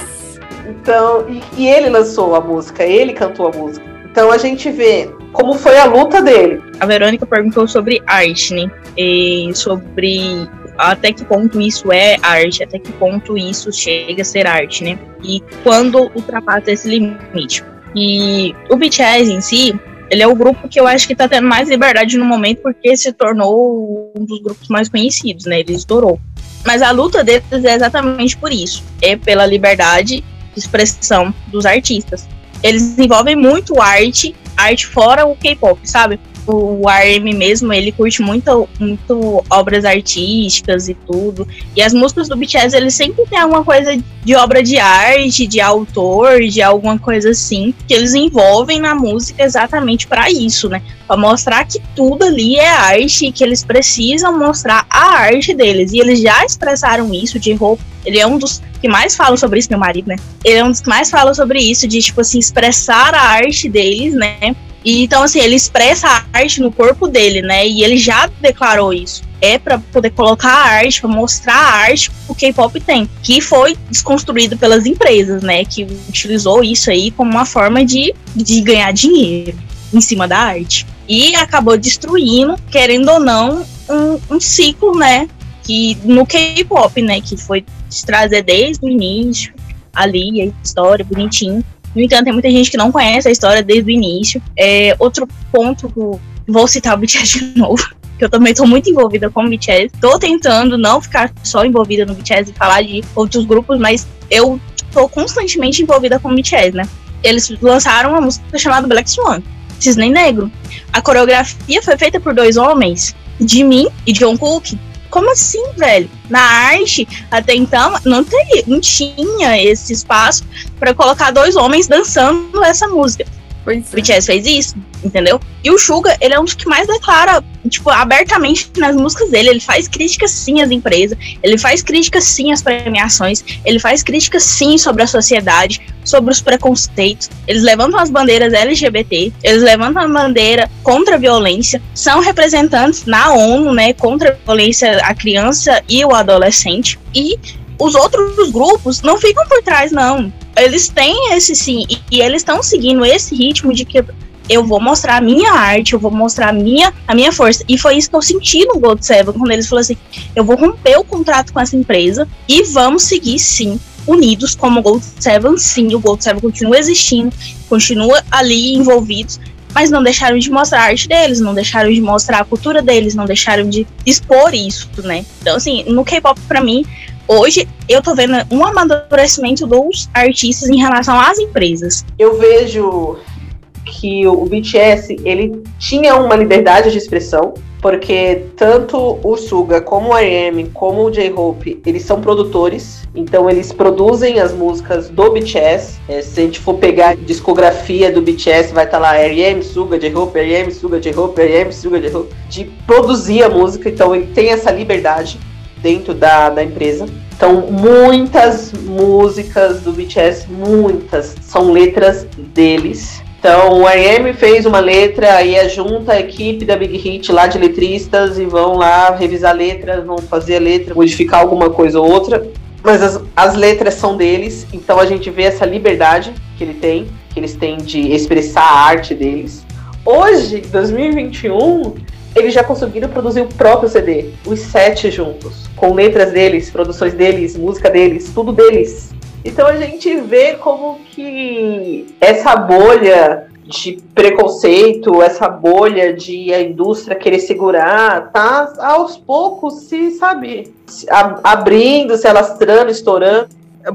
Então, e, e ele lançou a música, ele cantou a música. Então a gente vê como foi a luta dele. A Verônica perguntou sobre arte, né? E sobre até que ponto isso é arte, até que ponto isso chega a ser arte, né? E quando ultrapassa esse limite. E o BTS em si, Ele é o grupo que eu acho que tá tendo mais liberdade no momento porque se tornou um dos grupos mais conhecidos, né? Ele estourou. Mas a luta deles é exatamente por isso. É pela liberdade de expressão dos artistas. Eles envolvem muito arte, arte fora o K-pop, sabe? O RM mesmo, ele curte muito, muito obras artísticas e tudo. E as músicas do BTS, ele sempre tem alguma coisa de obra de arte, de autor, de alguma coisa assim, que eles envolvem na música exatamente para isso, né? Para mostrar que tudo ali é arte e que eles precisam mostrar a arte deles. E eles já expressaram isso de roupa. Ele é um dos que mais falam sobre isso, meu marido, né? Ele é um dos que mais falam sobre isso, de, tipo assim, expressar a arte deles, né? E, então, assim, ele expressa a arte no corpo dele, né? E ele já declarou isso. É para poder colocar a arte, para mostrar a arte que o K-pop tem, que foi desconstruído pelas empresas, né? Que utilizou isso aí como uma forma de, de ganhar dinheiro em cima da arte. E acabou destruindo, querendo ou não, um, um ciclo, né? Que no K-pop, né? Que foi trazer desde o início ali a história bonitinho no entanto, tem muita gente que não conhece a história desde o início. É, outro ponto, vou citar o BTS de novo, que eu também estou muito envolvida com o BTS. Estou tentando não ficar só envolvida no BTS e falar de outros grupos, mas eu estou constantemente envolvida com o BTS, né? Eles lançaram uma música chamada Black Swan, Cisne Negro. A coreografia foi feita por dois homens, Jimin e Jungkook. Como assim, velho? Na arte, até então, não, teria, não tinha esse espaço para colocar dois homens dançando essa música. O BTS fez isso, entendeu? E o Suga, ele é um dos que mais declara, tipo, abertamente nas músicas dele. Ele faz críticas sim às empresas, ele faz críticas sim às premiações, ele faz críticas sim sobre a sociedade, sobre os preconceitos. Eles levantam as bandeiras LGBT, eles levantam a bandeira contra a violência, são representantes na ONU, né, contra a violência à criança e o adolescente. E os outros grupos não ficam por trás, não. Eles têm esse sim, e, e eles estão seguindo esse ritmo de que eu vou mostrar a minha arte, eu vou mostrar a minha, a minha força. E foi isso que eu senti no Gold Seven, quando eles falaram assim: eu vou romper o contrato com essa empresa e vamos seguir sim, unidos como Gold Seven, sim. O Gold Seven continua existindo, continua ali envolvidos, mas não deixaram de mostrar a arte deles, não deixaram de mostrar a cultura deles, não deixaram de expor isso, né? Então, assim, no K-pop, pra mim, hoje eu tô vendo um amadurecimento dos artistas em relação às empresas. Eu vejo que o BTS ele tinha uma liberdade de expressão, porque tanto o Suga como o RM, como o J-Hope, eles são produtores, então eles produzem as músicas do BTS. É, se a gente for pegar a discografia do BTS, vai estar tá lá RM, Suga, J-Hope, RM, Suga, J-Hope, RM, Suga, J-Hope, de produzir a música, então ele tem essa liberdade dentro da, da empresa. Então, muitas músicas do BTS, muitas, são letras deles. Então, o RM fez uma letra, aí é junta a equipe da Big Hit lá de letristas e vão lá revisar a letra, vão fazer a letra, modificar alguma coisa ou outra. Mas as, as letras são deles, então a gente vê essa liberdade que ele tem, que eles têm de expressar a arte deles. Hoje, 2021, eles já conseguiram produzir o próprio CD, os sete juntos, com letras deles, produções deles, música deles, tudo deles. Então a gente vê como que essa bolha de preconceito, essa bolha de a indústria querer segurar, tá aos poucos se, sabe, abrindo, se alastrando, estourando.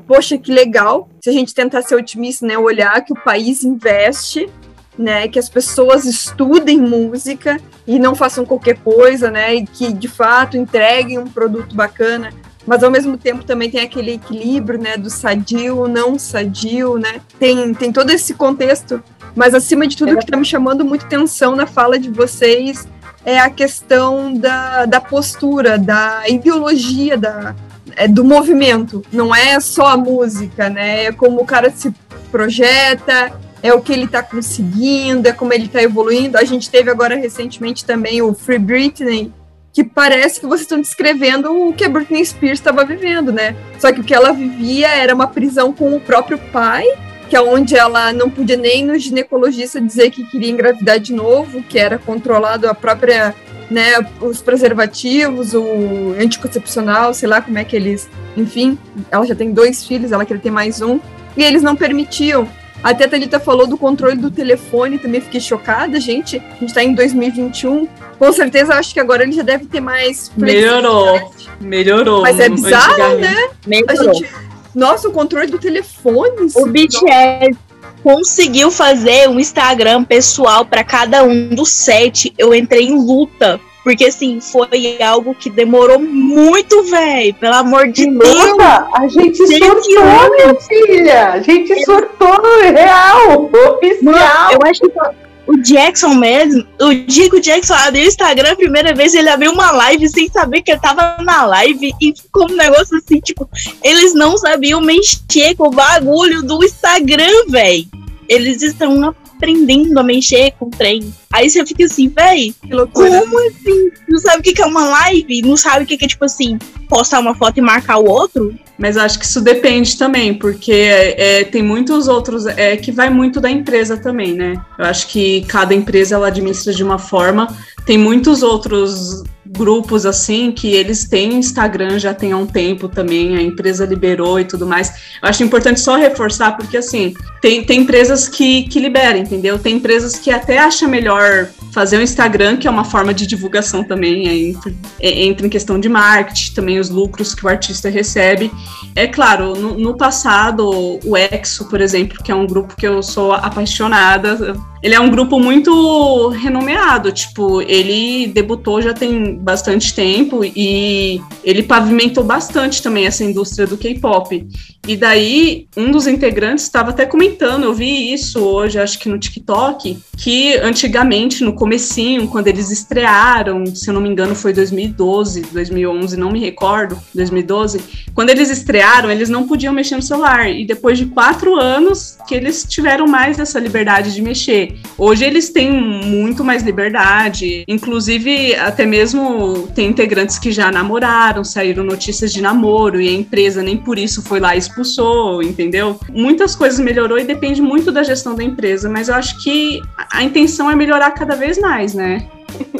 Poxa, que legal. Se a gente tentar ser otimista, né, olhar que o país investe né, que as pessoas estudem música e não façam qualquer coisa, né, e que de fato entreguem um produto bacana, mas ao mesmo tempo também tem aquele equilíbrio, né, do sadio, não sadio, né, tem, tem todo esse contexto, mas acima de tudo o que está me chamando muito atenção na fala de vocês é a questão da, da postura, da ideologia, da, é, do movimento, não é só a música, né, é como o cara se projeta, é o que ele está conseguindo, é como ele está evoluindo. A gente teve agora recentemente também o Free Britney, que parece que vocês estão descrevendo o que a Britney Spears estava vivendo, né? Só que o que ela vivia era uma prisão com o próprio pai, que é onde ela não podia nem no ginecologista dizer que queria engravidar de novo, que era controlado a própria, né, os preservativos, o anticoncepcional, sei lá como é que eles, enfim, ela já tem dois filhos, ela queria ter mais um, e eles não permitiam Até a Thalita falou do controle do telefone, também fiquei chocada, gente. A gente tá em 2021. Com certeza, acho que agora ele já deve ter mais. Melhorou. Melhorou. Mas é bizarro, né? A Melhorou. gente... Nossa, o controle do telefone. O BTS conseguiu fazer um Instagram pessoal pra cada um dos sete. Eu entrei em luta. Porque, assim, foi algo que demorou muito, velho. Pelo amor de Deus. Nossa, a gente surtou, olha. minha filha. A gente surtou no real, oficial. Eu acho que o Jackson mesmo, o dia que o Jackson abriu o Instagram a primeira vez, ele abriu uma live sem saber que ele tava na live e ficou um negócio assim, tipo, eles não sabiam mexer com o bagulho do Instagram, velho. Eles estão aprendendo a mexer com o trem. Aí você fica assim, véi, Que loucura. como assim? Não sabe o que é uma live? Não sabe o que é, tipo assim, postar uma foto e marcar o outro? Mas acho que isso depende também, porque é, tem muitos outros, é que vai muito da empresa também, né? Eu acho que cada empresa ela administra de uma forma. Tem muitos outros grupos assim que eles têm Instagram já tem há um tempo também, a empresa liberou e tudo mais. Eu acho importante só reforçar, porque assim, tem, tem empresas que, que liberam, entendeu? Tem empresas que até acham melhor fazer o Instagram, que é uma forma de divulgação também, aí entra, é- entra em questão de marketing, também os lucros que o artista recebe. É claro, no, no passado, o EXO, por exemplo, que é um grupo que eu sou apaixonada, ele é um grupo muito renomeado, tipo, ele debutou já tem bastante tempo e ele pavimentou bastante também essa indústria do K-pop. E daí, um dos integrantes estava até comentando, eu vi isso hoje, acho que no TikTok, que antigamente, no comecinho, quando eles estrearam, se eu não me engano foi 2012, 2011, não me recordo, 2012, quando eles estrearam, eles não podiam mexer no celular. E depois de quatro anos que eles tiveram mais essa liberdade de mexer. Hoje eles têm muito mais liberdade. Inclusive, até mesmo tem integrantes que já namoraram, saíram notícias de namoro, e a empresa nem por isso foi lá e expulsou, entendeu? Muitas coisas melhorou e depende muito da gestão da empresa, mas eu acho que a intenção é melhorar cada vez mais, né?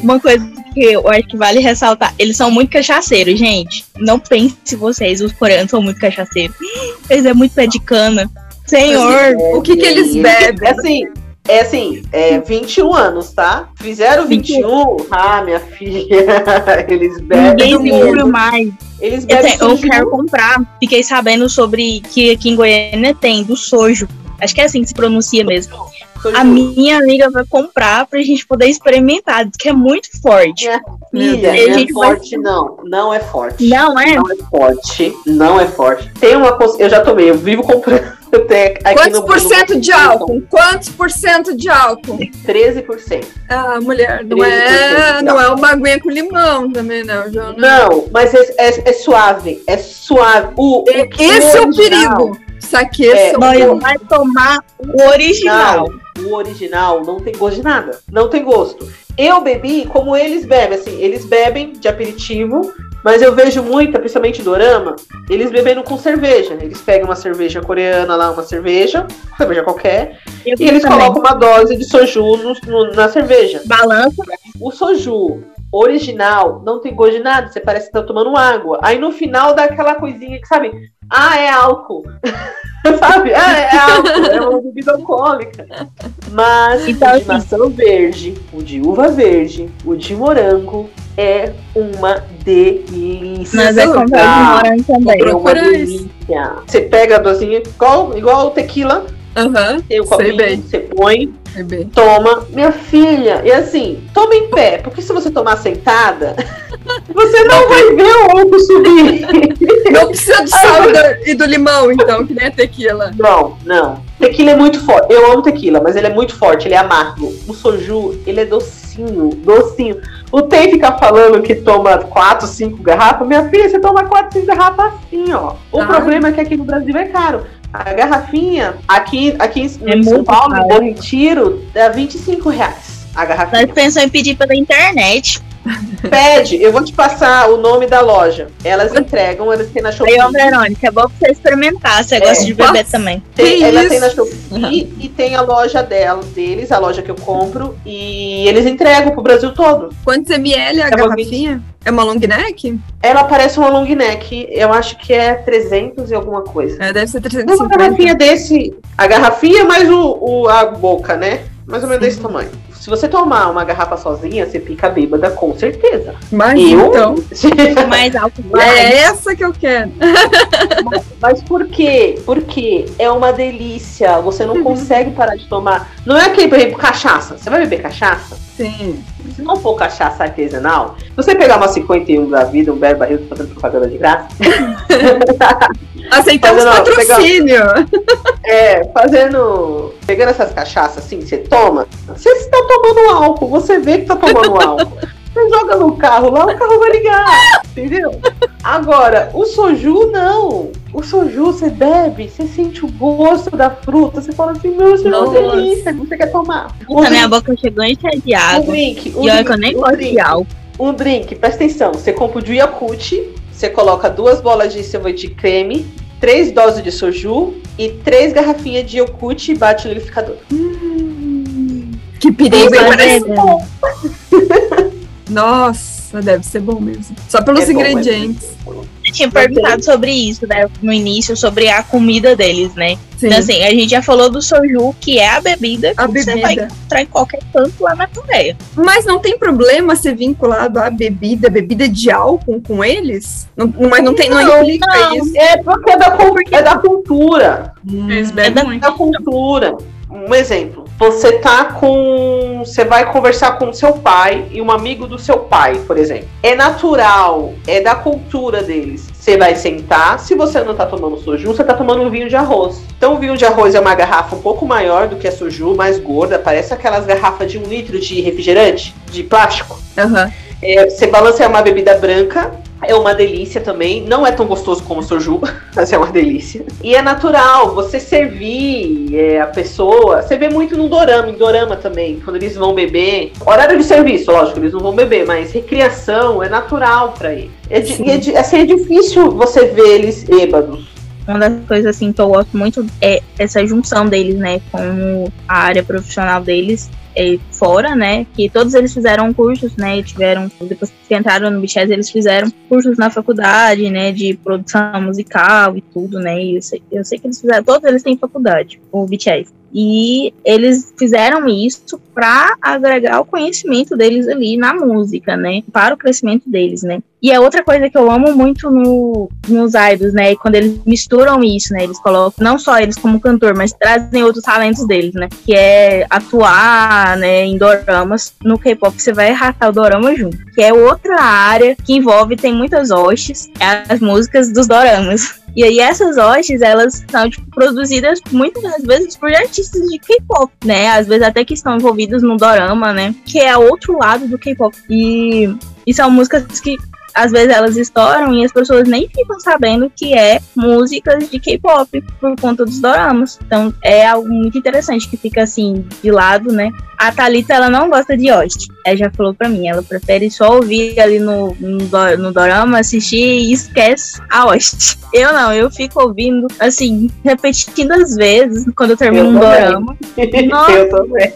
Uma coisa que eu acho que vale ressaltar, eles são muito cachaceiros, gente. Não pense vocês, os coreanos são muito cachaceiros. Eles é muito pé de cana. Senhor, O que que eles bebem? assim, é assim, é 21 anos, tá? Fizeram 21, ah, minha filha, eles bebem. ninguém segura mais. Eles Eu, bebem eu soju. quero comprar. Fiquei sabendo sobre que aqui em Goiânia tem do sojo. Acho que é assim que se pronuncia mesmo. soju. A minha amiga vai comprar pra gente poder experimentar, que é muito forte. Minha filha, não é gente vai- forte, não. Não é forte. Não é? Não é forte. Não é forte. Tem uma coisa. Eu já tomei, eu vivo comprando. Eu tenho aqui Quantos no- por no- cento de álcool? Quantos por cento de álcool? 13%. Ah, mulher, não 13% é, não é uma aguinha com limão também, não, João. Não, mas é, é- é suave. É suave. O, o- Esse é o perigo. Saque É, são Nós vai tomar o original. Não, o original não tem gosto de nada. Não tem gosto. Eu bebi como eles bebem, assim, eles bebem de aperitivo, mas eu vejo muito, principalmente dorama, eles bebendo com cerveja. Eles pegam uma cerveja coreana lá, uma cerveja, cerveja qualquer, Eu e eles também. colocam uma dose de soju no- no- na cerveja. Balança. O soju original não tem gosto de nada, você parece que tá tomando água. Aí no final dá aquela coisinha que, sabe? Ah, é álcool. sabe? Ah, é álcool, é uma bebida alcoólica. Mas Então, o de assim- maçã verde, o de uva verde, o de morango é uma delícia. Vai comprar o de morango também. É uma delícia. Você pega a dosinha, igual, igual o tequila, Aham, tem o sei copinho, bem, você põe, toma, minha filha. E assim, toma em pé, porque se você tomar sentada, você não vai ver o álcool subir. Não precisa do sal e do, e do limão, então, que nem a tequila. Não, não. Tequila é muito forte. Eu amo tequila, mas ele é muito forte, ele é amargo. O soju, ele é docinho, docinho. O Tem fica falando que toma 4, 5 garrafas. Minha filha, você toma 4, 5 garrafas assim, ó. O Ah. problema é que aqui no Brasil é caro. A garrafinha, aqui, aqui em É em São Paulo, Bom Retiro, dá 25 reais a garrafinha. Nós pensamos em pedir pela internet. Pede, eu vou te passar o nome da loja. Elas entregam, elas têm na Shopee. Aí, Verônica, é bom pra você experimentar. Você É. gosta de beber Nossa. também. Tem, ela isso? tem na Shopee e tem a loja dela, deles, a loja que eu compro, e eles entregam pro Brasil todo. Quantos ml é a É uma garrafinha? É uma long neck? Ela parece uma long neck, eu acho que é 300 e alguma coisa. É, deve ser Uma 350. garrafinha desse, A garrafinha mais o, o- a boca, né? Mais ou menos desse tamanho. Se você tomar uma garrafa sozinha, você fica bêbada, com certeza. Mas Eu? então, Mais alto. é essa que eu quero. Mas por quê? Porque é uma delícia. Você Uhum. não consegue parar de tomar. Não é aquele, por exemplo, cachaça. Você vai beber cachaça? Sim. Se não for cachaça artesanal, se você pegar uma 51 da vida, um Belo Barril, tô fazendo propaganda de graça. Aceitamos Mas, não, patrocínio. É, fazendo. Pegando essas cachaças assim, você toma. Você está tomando álcool, você vê que tá tomando álcool. Você joga no carro lá, o carro vai ligar. Entendeu? Agora, o soju não. O soju você bebe, você sente o gosto da fruta, você fala assim, meu, isso é uma delícia, você quer tomar. Um Puta, minha boca chegou encher de um água. drink, um E olha que eu nem um gosto drink. de álcool. Um drink, presta atenção. Você compra o de você coloca duas bolas de cebola de creme, três doses de soju e três garrafinhas de Yakult e bate no liquidificador. Que perigo, hein? Vai Parece... bebendo. Nossa, deve ser bom mesmo. Só pelos É bom, é ingredientes. Eu tinha perguntado sobre isso, né, no início, sobre a comida deles, né? Sim. Então, assim, a gente já falou do soju, que é a bebida A que você vai encontrar em qualquer canto lá na Coreia. Mas não tem problema ser vinculado à bebida, bebida de álcool com eles? Não, mas não tem, não, Não, implica não. isso. É porque é da, é da cultura. Eles É da- É muito. da cultura. Um exemplo. Você tá com. Você vai conversar com seu pai e um amigo do seu pai, por exemplo. É natural, é da cultura deles. Você vai sentar, se você não tá tomando soju, você tá tomando um vinho de arroz. Então, o vinho de arroz é uma garrafa um pouco maior do que a soju, mais gorda, parece aquelas garrafas de um litro de refrigerante, de plástico. Aham. É, você balanceia uma bebida branca, é uma delícia também. Não é tão gostoso como o soju, mas é uma delícia. E é natural, você servir é, a pessoa. Você vê muito no dorama, em dorama também, quando eles vão beber. Horário de serviço, lógico, eles não vão beber, mas recriação é natural pra eles. É, e é, di- assim, é difícil você ver eles êbados. Uma das coisas assim que eu gosto muito é essa junção deles, né, com a área profissional deles é, fora, né, que todos eles fizeram cursos, né, tiveram depois que entraram no BTS, eles fizeram cursos na faculdade, né, de produção musical e tudo, né, e eu sei, eu sei que eles fizeram, todos eles têm faculdade, o BTS. E eles fizeram isso para agregar o conhecimento deles ali na música, né? Para o crescimento deles, né? E é outra coisa que eu amo muito no, nos idols, né? Quando eles misturam isso, né? Eles colocam não só eles como cantor, mas trazem outros talentos deles, né? Que é atuar, né? Em doramas. No K-pop você vai ratar o dorama junto. Que é outra área que envolve, tem muitas hostes, é as músicas dos doramas. E aí essas hostes, elas são tipo, produzidas muitas vezes por artistas de K-pop, né? Às vezes até que estão envolvidos no dorama, né? Que é outro lado do K-pop. E, e são músicas que às vezes elas estouram e as pessoas nem ficam sabendo que é músicas de K-pop por conta dos doramas. Então é algo muito interessante que fica assim de lado, né? A Thalita, ela não gosta de host. Ela já falou pra mim, ela prefere só ouvir ali no, no, no dorama, assistir e esquece a host. Eu não, eu fico ouvindo, assim, repetindo às vezes quando eu termino Eu um dorama. Nossa. Eu também.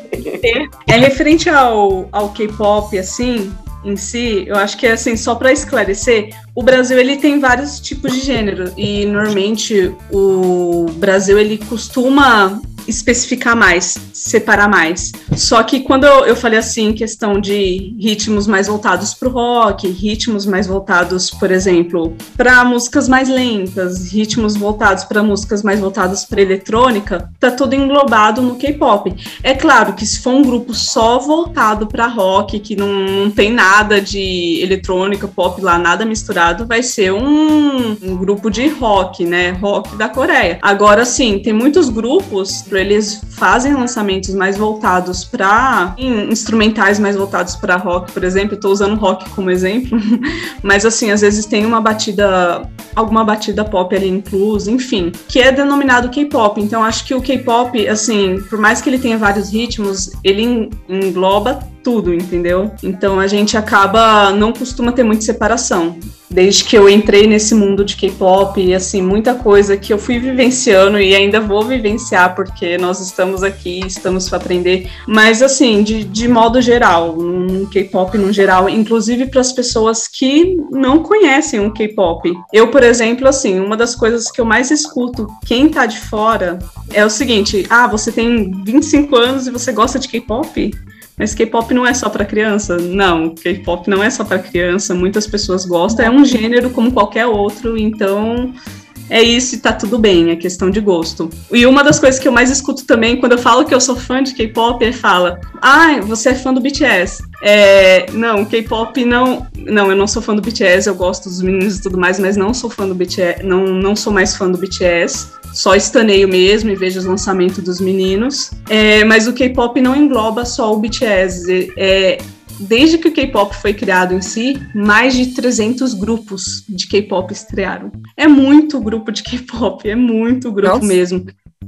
É referente ao, ao K-pop, assim, em si, eu acho que é assim, só para esclarecer, o Brasil ele tem vários tipos de gênero. E normalmente o Brasil ele costuma especificar mais, separar mais. Só que quando eu, eu falei assim, questão de ritmos mais voltados para o rock, ritmos mais voltados, por exemplo, para músicas mais lentas, ritmos voltados para músicas mais voltadas para eletrônica, tá tudo englobado no K-pop. É claro que se for um grupo só voltado para rock, que não, não tem nada de eletrônica, pop lá, nada misturado, vai ser um, um grupo de rock, né? Rock da Coreia. Agora sim, tem muitos grupos, eles fazem lançamentos mais voltados para instrumentais mais voltados para rock, por exemplo. Tô usando rock como exemplo, mas assim, às vezes tem uma batida alguma batida pop ali inclusa, enfim, que é denominado K-pop. Então acho que o K-pop, assim, por mais que ele tenha vários ritmos, ele en- engloba tudo, entendeu? Então a gente acaba não costuma ter muita separação. Desde que eu entrei nesse mundo de K-pop e assim, muita coisa que eu fui vivenciando e ainda vou vivenciar porque nós estamos aqui, estamos para aprender. Mas assim, de, de modo geral, no K-pop no geral, inclusive para as pessoas que não conhecem o K-pop. Eu, por exemplo, assim, uma das coisas que eu mais escuto quem tá de fora é o seguinte: ah, você tem 25 anos e você gosta de K-pop? Mas K-pop não é só para criança? Não, K-pop não é só para criança. Muitas pessoas gostam. É um gênero como qualquer outro, então é isso e tá tudo bem, é questão de gosto. E uma das coisas que eu mais escuto também, quando eu falo que eu sou fã de K-pop, é fala: Ah, você é fã do BTS. É, não, K-pop não. Não, eu não sou fã do BTS, eu gosto dos meninos e tudo mais, mas não sou fã do BTS, não, não sou mais fã do BTS só estaneio mesmo e vejo os lançamentos dos meninos. É, mas o K-pop não engloba só o BTS. É, desde que o K-pop foi criado em si, mais de 300 grupos de K-pop estrearam. É muito grupo de K-pop, é muito grupo Nossa. mesmo.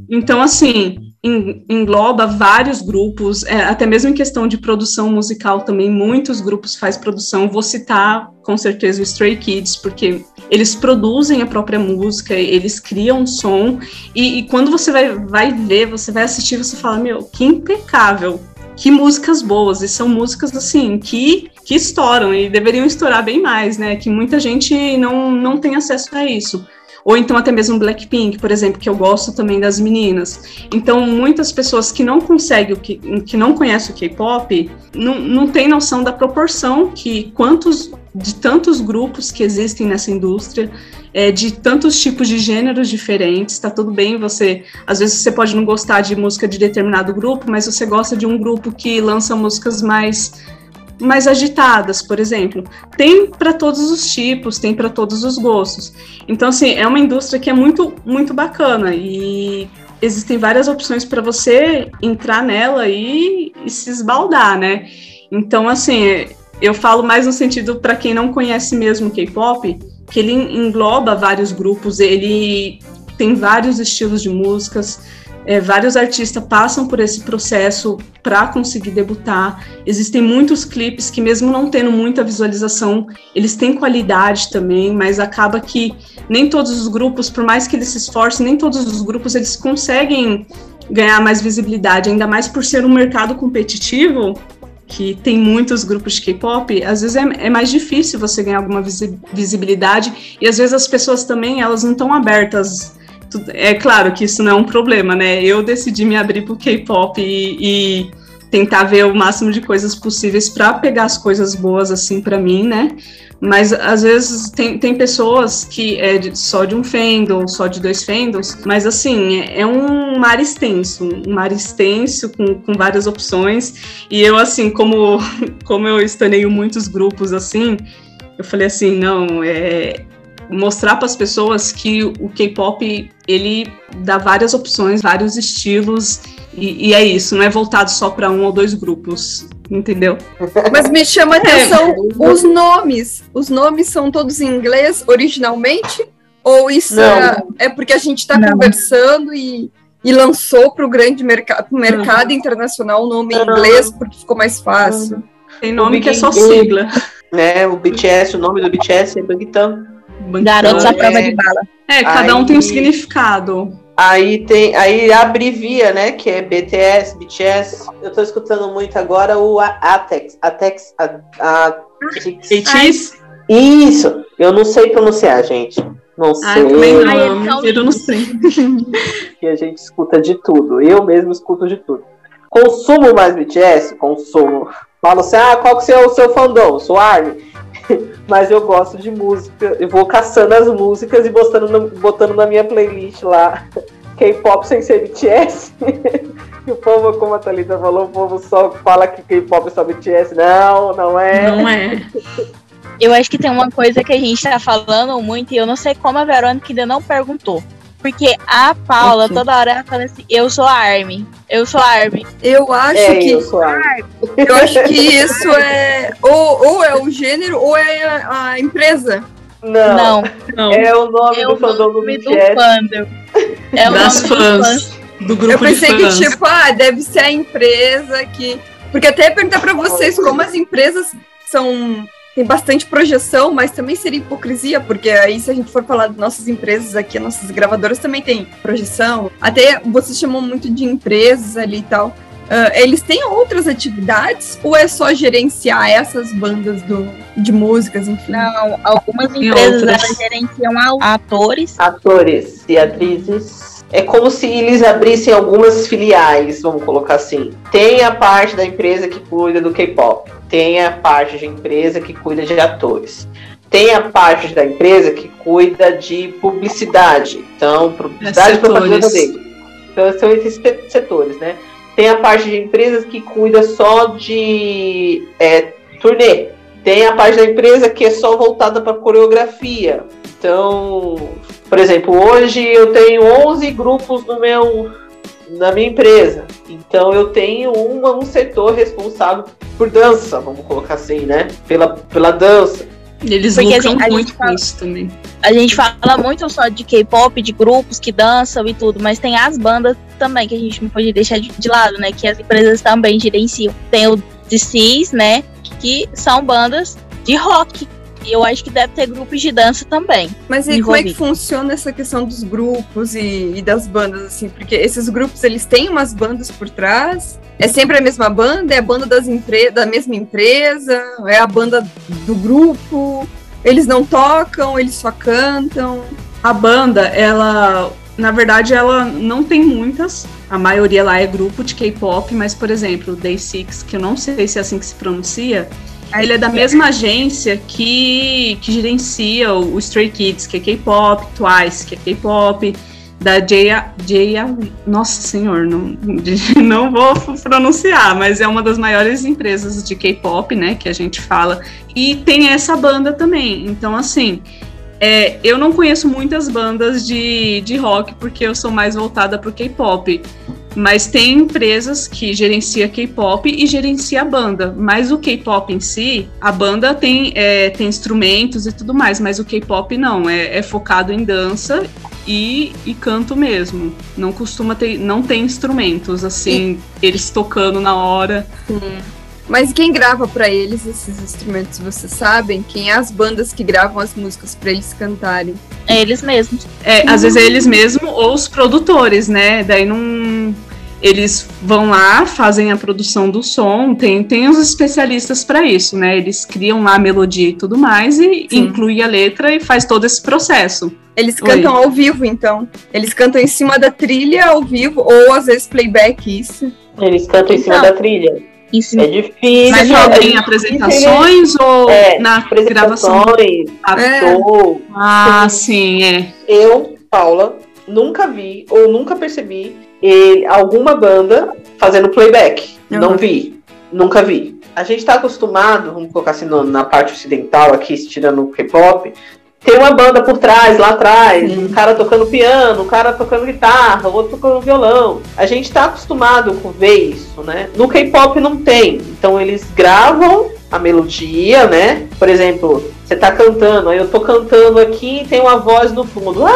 Então, assim, engloba vários grupos, é, até mesmo em questão de produção musical também, muitos grupos faz produção. Vou citar com certeza o Stray Kids, porque eles produzem a própria música, eles criam som, e, e quando você vai, vai ver, você vai assistir, você fala, meu, que impecável, que músicas boas, e são músicas assim que, que estouram e deveriam estourar bem mais, né? Que muita gente não, não tem acesso a isso ou então até mesmo Blackpink, por exemplo, que eu gosto também das meninas. Então, muitas pessoas que não conseguem, que, que não conhecem o K-pop, não, não tem noção da proporção que quantos de tantos grupos que existem nessa indústria, é, de tantos tipos de gêneros diferentes, tá tudo bem você, às vezes você pode não gostar de música de determinado grupo, mas você gosta de um grupo que lança músicas mais mais agitadas, por exemplo. Tem para todos os tipos, tem para todos os gostos. Então, assim, é uma indústria que é muito, muito bacana e existem várias opções para você entrar nela e, e, se esbaldar, né? Então, assim, eu falo mais no sentido para quem não conhece mesmo K-pop, que ele engloba vários grupos, ele tem vários estilos de músicas, é, vários artistas passam por esse processo para conseguir debutar. Existem muitos clipes que, mesmo não tendo muita visualização, eles têm qualidade também, mas acaba que nem todos os grupos, por mais que eles se esforcem, nem todos os grupos eles conseguem ganhar mais visibilidade, ainda mais por ser um mercado competitivo que tem muitos grupos de K-pop, às vezes é, é, mais difícil você ganhar alguma visibilidade e às vezes as pessoas também elas não estão abertas é claro que isso não é um problema, né? Eu decidi me abrir pro K-pop e, e, tentar ver o máximo de coisas possíveis para pegar as coisas boas assim para mim, né? Mas às vezes tem, tem pessoas que é de, só de um fandom, só de dois fandoms, mas assim, é, é um mar extenso, um mar extenso com, com várias opções. E eu, assim, como, como eu estaneio muitos grupos assim, eu falei assim, não, é, mostrar para as pessoas que o K-pop ele dá várias opções, vários estilos e, e é isso, não é voltado só para um ou dois grupos, entendeu? Mas me chama a atenção é. os nomes. Os nomes são todos em inglês originalmente? Ou isso é, é, porque a gente está conversando e, e lançou para o grande mercado, mercado internacional o nome em inglês porque ficou mais fácil? Tem nome que é só sigla. Né, o BTS, o nome do BTS é Bangtan. Garotos à prova de bala. É, cada aí, um tem um significado. Aí tem, aí abrevia, né, que é BTS, BTS. Eu tô escutando muito agora o Atex, Atex, ATEX. Isso, eu não sei pronunciar, gente. Não sei. Ai, também não, eu não sei. e a gente escuta de tudo. Eu mesmo escuto de tudo. Consumo mais BTS? Consumo. Falo assim, ah, qual que é o seu fandom? Sou Army. Mas eu gosto de música. Eu vou caçando as músicas e botando, no, botando na minha playlist lá. K-pop sem ser BTS. e o povo, como a Thalita falou, o povo só fala que K-pop é só BTS. Não, não é. Não é. Eu acho que tem uma coisa que a gente tá falando muito e eu não sei como a Verônica ainda não perguntou. Porque a Paula, toda hora, ela fala assim: eu sou a Armin. Eu sou a Armin. Eu acho é, que. Eu, sou a Armin. eu acho que isso é. Ou, ou é o gênero ou é a, a empresa. Não, não, É o nome é do fandom do BTS. É o das fãs. Do grupo Eu pensei que, tipo, ah, deve ser a empresa que Porque até perguntar para vocês como as empresas são tem bastante projeção, mas também seria hipocrisia, porque aí se a gente for falar de nossas empresas aqui, nossas gravadoras também tem projeção. Até você chamou muito de empresas ali e tal. Uh, eles têm outras atividades ou é só gerenciar essas bandas do, de músicas, enfim? Não, algumas empresas elas gerenciam atores. Atores e atrizes. É como se eles abrissem algumas filiais, vamos colocar assim. Tem a parte da empresa que cuida do K-pop, tem a parte de empresa que cuida de atores, tem a parte da empresa que cuida de publicidade. Então, publicidade é propaganda dele. Então, são esses setores, né? Tem a parte de empresas que cuida só de é, turnê. Tem a parte da empresa que é só voltada para coreografia. Então, por exemplo, hoje eu tenho 11 grupos no meu na minha empresa. Então eu tenho uma, um setor responsável por dança, vamos colocar assim, né? Pela, pela dança. Eles Porque, lucram assim, muito com isso também. A gente fala muito só de K-pop, de grupos que dançam e tudo, mas tem as bandas também que a gente não pode deixar de, de lado, né? Que as empresas também gerenciam. Tem o DCs, né? Que são bandas de rock. E eu acho que deve ter grupos de dança também. Mas e como é que funciona essa questão dos grupos e, e, das bandas, assim? Porque esses grupos, eles têm umas bandas por trás? É sempre a mesma banda? É a banda das empre da mesma empresa? É a banda do grupo? Eles não tocam, eles só cantam? A banda, ela na verdade, ela não tem muitas. A maioria lá é grupo de K-pop, mas, por exemplo, o Day Six, que eu não sei se é assim que se pronuncia, ele é da mesma agência que, que gerencia o, o Stray Kids, que é K-pop, Twice, que é K-pop, da Jaya, Jaya. Nossa Senhor, não, não vou pronunciar, mas é uma das maiores empresas de K-pop, né? Que a gente fala. E tem essa banda também. Então, assim, é, eu não conheço muitas bandas de, de rock porque eu sou mais voltada para o K-pop. Mas tem empresas que gerencia K-pop e gerencia a banda. Mas o K-pop em si, a banda tem, é, tem instrumentos e tudo mais, mas o K-pop não, é, é, focado em dança e, e canto mesmo. Não costuma ter, não tem instrumentos, assim, e... eles tocando na hora. Sim. Mas quem grava para eles esses instrumentos, vocês sabem? Quem é as bandas que gravam as músicas para eles cantarem? É eles mesmos. É, às vezes é eles mesmos ou os produtores, né? Daí não eles vão lá, fazem a produção do som, tem, tem os especialistas para isso, né? Eles criam lá a melodia e tudo mais e Sim. inclui a letra e faz todo esse processo. Eles cantam Oi. ao vivo, então. Eles cantam em cima da trilha ao vivo, ou às vezes playback, isso. Eles cantam em cima então, da trilha. Isso. É difícil. Mas só é tem apresentações ou é, na gravação? Ah, é. Ah, sim, é. Eu, Paula, nunca vi ou nunca percebi ele, alguma banda fazendo playback. Uhum. Não vi. Nunca vi. A gente está acostumado, vamos colocar assim no, na parte ocidental aqui, tirando o K-pop, tem uma banda por trás, lá atrás, Sim. um cara tocando piano, um cara tocando guitarra, outro tocando violão. A gente está acostumado com ver isso, né? No K-pop não tem. Então eles gravam a melodia, né? Por exemplo, você tá cantando, aí eu tô cantando aqui e tem uma voz no fundo. Lá,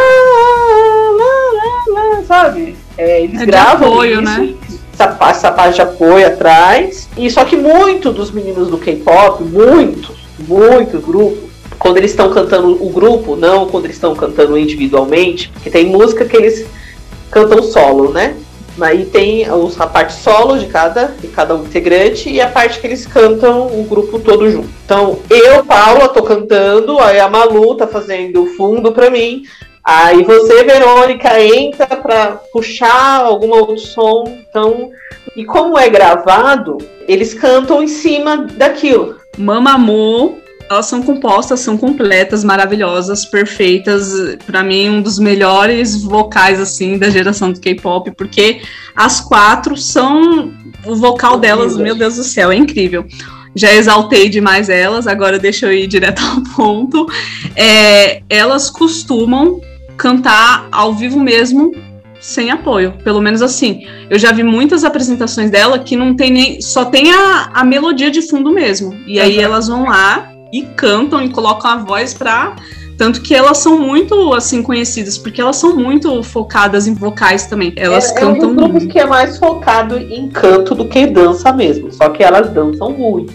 lá, sabe? É, eles é gravam apoio, isso, né? essa, essa parte de apoio atrás. E só que muito dos meninos do K-pop, muitos, muitos grupos, quando eles estão cantando o grupo, não quando eles estão cantando individualmente, porque tem música que eles cantam solo, né? Aí tem a parte solo de cada, de cada integrante e a parte que eles cantam o grupo todo junto. Então, eu, Paula, tô cantando, aí a Malu tá fazendo o fundo para mim, aí você, Verônica, entra para puxar algum outro som. Então, e como é gravado, eles cantam em cima daquilo. Mamamoo elas são compostas, são completas, maravilhosas, perfeitas. Para mim, um dos melhores vocais assim da geração do K-pop, porque as quatro são o vocal delas, meu Deus do céu, é incrível. Já exaltei demais elas, agora deixa eu ir direto ao ponto. É, elas costumam cantar ao vivo mesmo sem apoio, pelo menos assim. Eu já vi muitas apresentações dela que não tem nem. só tem a, a melodia de fundo mesmo. E aí elas vão lá e cantam e colocam a voz para Tanto que elas são muito, assim, conhecidas, porque elas são muito focadas em vocais também. Elas é, cantam é um grupo muito. que é mais focado em canto do que dança mesmo. Só que elas dançam muito.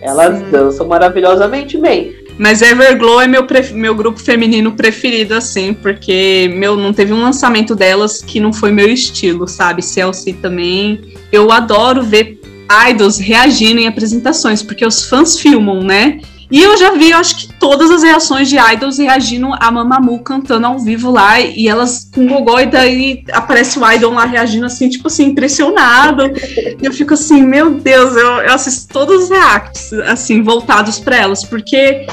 Elas Sim. dançam maravilhosamente bem. Mas Everglow é meu, meu grupo feminino preferido, assim, porque meu, não teve um lançamento delas que não foi meu estilo, sabe? Chelsea também. Eu adoro ver idols reagindo em apresentações, porque os fãs filmam, né? E eu já vi, eu acho que todas as reações de idols reagindo a Mamamoo cantando ao vivo lá, e elas com gogó, e daí aparece o idol lá reagindo assim, tipo assim, impressionado. E eu fico assim, meu Deus, eu, eu assisto todos os reacts, assim, voltados para elas, porque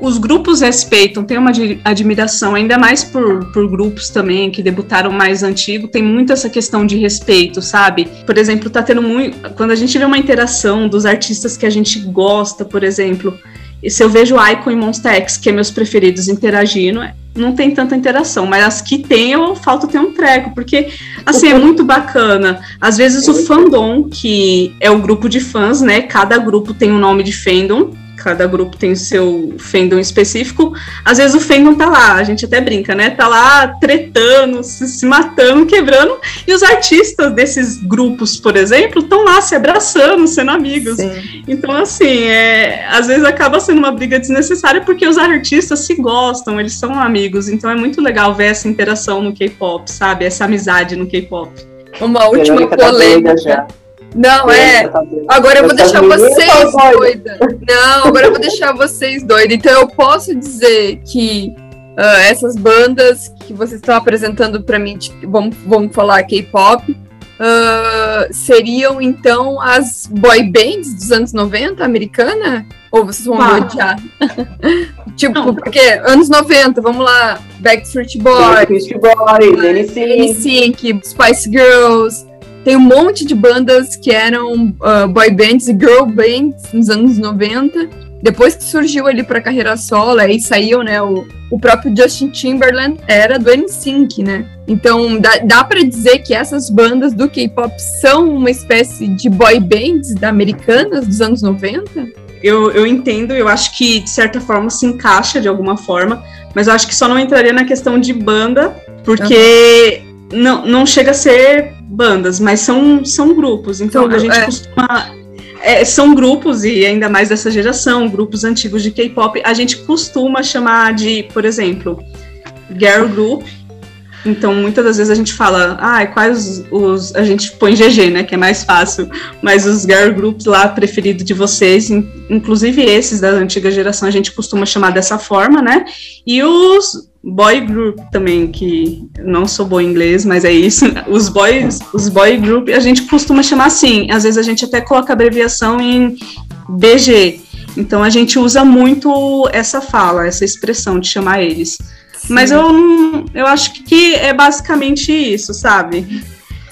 os grupos respeitam, tem uma admi- admiração, ainda mais por, por grupos também que debutaram mais antigo, tem muito essa questão de respeito, sabe? Por exemplo, tá tendo muito. Quando a gente vê uma interação dos artistas que a gente gosta, por exemplo, e se eu vejo Icon e Monsta X, que é meus preferidos, interagindo, não tem tanta interação, mas as que tem, eu falta ter um treco, porque, assim, é muito bacana. Às vezes o fandom, que é o grupo de fãs, né? Cada grupo tem um nome de fandom, cada grupo tem o seu fandom específico. Às vezes o fandom tá lá, a gente até brinca, né? Tá lá tretando, se, se matando, quebrando, e os artistas desses grupos, por exemplo, estão lá se abraçando, sendo amigos. Sim. Então, assim, é, às vezes acaba sendo uma briga desnecessária porque os artistas se gostam, eles são amigos. Então é muito legal ver essa interação no K-pop, sabe? Essa amizade no K-pop. Uma última tá polêmica. Não, é. Tá. Agora eu vou Essas deixar vocês são doidas. Não, agora eu vou deixar vocês doidas. Então eu posso dizer que ah, essas bandas que vocês estão apresentando pra mim, tipo, vamos, vamos falar K-pop, ah, seriam então as boy bands dos anos 90 americana? Ou vocês vão Ah. odiar? tipo, Não. porque anos 90, vamos lá, Backstreet Boys, Beast Boys, NSYNC. NSYNC, Spice Girls. Tem um monte de bandas que eram ah, boy bands e girl bands nos anos 90. Depois que surgiu ali para carreira solo, aí saiu, né, o, o próprio Justin Timberland era do NSYNC, né? Então dá, dá para dizer que essas bandas do K-pop são uma espécie de boy bands da americanas dos anos 90? Eu, eu entendo, eu acho que de certa forma se encaixa de alguma forma, mas eu acho que só não entraria na questão de banda, porque não, não chega a ser bandas, mas são, são grupos. Então a gente é. costuma. é, são grupos, e ainda mais dessa geração, grupos antigos de K-pop, a gente costuma chamar de, por exemplo, girl group. Então, muitas das vezes a gente fala, ah, quais os, os- A gente põe GG, né? Que é mais fácil. Mas os girl groups lá preferido de vocês, in- inclusive esses da antiga geração, a gente costuma chamar dessa forma, né? E os boy group também, que não sou boa em inglês, mas é isso. Os boys, os boy group, a gente costuma chamar assim. Às vezes a gente até coloca abreviação em BG. Então a gente usa muito essa fala, essa expressão de chamar eles. Mas eu eu acho que é basicamente isso, sabe?